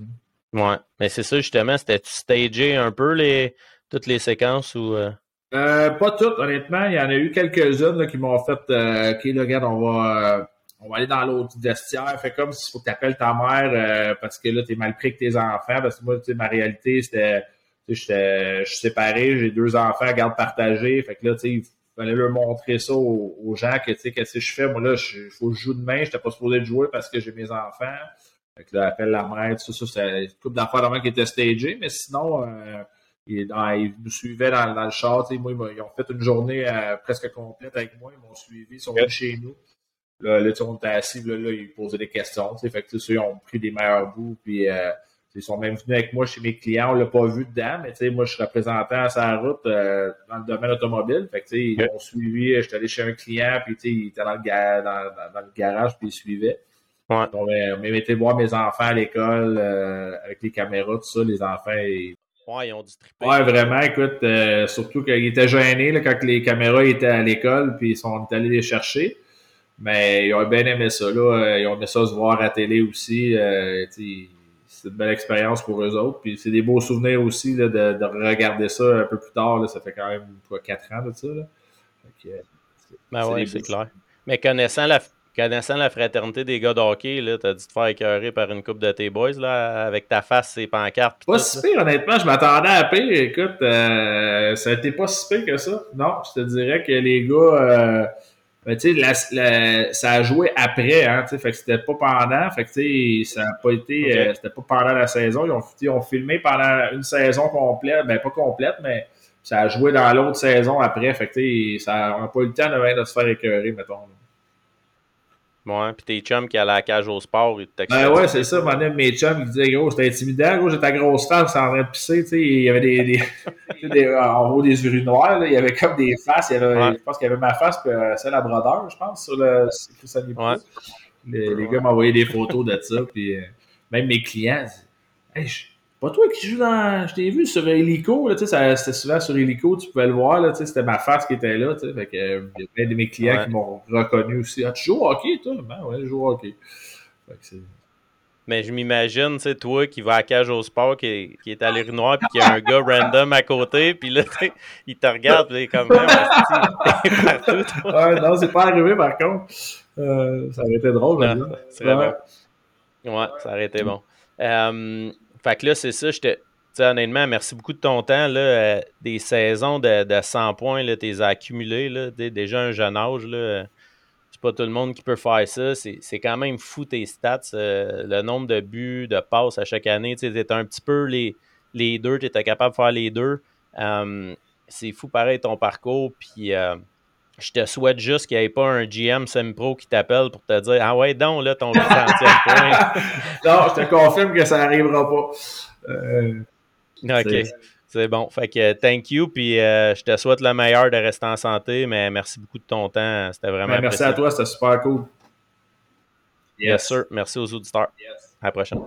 Ouais, mais c'est ça justement, c'était stagé un peu les toutes les séquences ou euh? euh... pas toutes, honnêtement. Il y en a eu quelques-unes qui m'ont fait euh, OK, là, regarde, on va euh, on va aller dans l'autre vestiaire. Fait comme s'il faut que tu appelles ta mère euh, parce que là, tu es mal pris avec tes enfants. Parce que moi, tu sais, ma réalité, c'était je suis séparé, j'ai deux enfants à garde partagée. Fait que là, tu sais, il fallait leur montrer ça aux, gens que tu sais, qu'est-ce que je fais. Moi, là, il faut que je joue demain, je n'étais pas supposé de jouer parce que j'ai mes enfants. Fait que là, appelle la mère, tout ça, c'est une couple d'affaires avant qui était stagé, mais sinon, euh, ils, nous suivaient dans, dans le char. Moi, ils, ont fait une journée euh, presque complète avec moi. Ils m'ont suivi, ils sont venus chez nous. Là, là on était assis, là, là, ils posaient des questions. Fait que ils ont pris des meilleurs bouts. Puis euh, ils sont même venus avec moi chez mes clients. On l'a pas vu dedans, mais moi, je suis représentant à sa route euh, dans le domaine automobile. Fait que, ils m'ont suivi. J'étais allé chez un client, puis il était dans le, dans, dans le garage, puis il suivait. Ouais. On m'a été voir mes enfants à l'école euh, avec les caméras, tout ça. Les enfants, ils, Ouais, ils ont dû triper. Ouais, vraiment, écoute, euh, surtout qu'ils étaient gênés là, quand les caméras étaient à l'école, puis ils sont allés les chercher. Mais ils ont bien aimé ça. Là. Ils ont aimé ça se voir à télé aussi. Euh, c'est une belle expérience pour eux autres. Puis c'est des beaux souvenirs aussi là, de, de, regarder ça un peu plus tard. Là. Ça fait quand même quoi, 4 ans de ça. Là. Fait que, ben ouais, c'est clair. Mais connaissant la, connaissant la fraternité des gars de hockey, t'as dû te faire écœurer par une coupe de tes boys là, avec ta face et pancartes. Pas si pire, honnêtement. Je m'attendais à pire. Écoute, euh, ça a été pas si pire que ça. Non, je te dirais que les gars. Euh, ben, tu sais, ça a joué après, hein, tu sais, fait que c'était pas pendant, fait que tu sais, ça a pas été, euh, c'était pas pendant la saison. Ils ont, ils ont filmé pendant une saison complète, ben pas complète, mais ça a joué dans l'autre saison après, fait que tu sais, ça, on n'a pas eu le temps de, de se faire écœurer, mettons. Ouais, puis tes chums qui allaient à la cage au sport, ils Ben ouais, c'est ça. Mon mes chums, ils disaient, gros, c'était intimidant. Gros, j'étais ta grosse face en train de pisser, tu sais. Il y avait des, des, des en haut des urinoirs, là. Il y avait comme des faces. Il y avait, Je pense qu'il y avait ma face, puis euh, celle à brodeur, je pense, sur le, sur ouais. Les, les gars m'envoyaient des photos de ça, puis euh, même mes clients, hey, pas toi qui joues dans. Je t'ai vu sur Helico, là, tu sais, c'était souvent sur Helico, tu pouvais le voir, là, tu sais, c'était ma face qui était là, tu sais. Fait que, euh, il y a plein de mes clients qui m'ont reconnu aussi. Ah, tu joues au hockey, toi? Ben ouais, je joue au hockey. Fait que c'est. Mais je m'imagine, tu sais, toi qui vas à cage au sport, qui est, qui est à l'urinoir, puis qu'il y a un gars random à côté, puis là, il te regarde, puis il est comme même partout. ouais, non, c'est pas arrivé par contre. Euh, ça aurait été drôle, non, c'est ouais. ouais, ça aurait été bon. Euh, fait que là, c'est ça, te. honnêtement, merci beaucoup de ton temps. Là, euh, des saisons de, de 100 points, tu les as accumulés. Là, déjà un jeune âge. Là, c'est pas tout le monde qui peut faire ça. C'est quand même fou tes stats. Euh, le nombre de buts, de passes à chaque année. Tu étais un petit peu les, les deux. Tu étais capable de faire les deux. Euh, c'est fou pareil ton parcours. Puis je te souhaite juste qu'il n'y ait pas un GM semi-pro qui t'appelle pour te dire Ah ouais, donc là, ton 800 point. non, je te confirme que ça n'arrivera pas. Euh, ok. C'est bon. Fait que thank you. Puis euh, je te souhaite le meilleur de rester en santé, mais merci beaucoup de ton temps. C'était vraiment. Ben, merci à toi, c'était super cool. Yes, sir. Merci aux auditeurs. À la prochaine.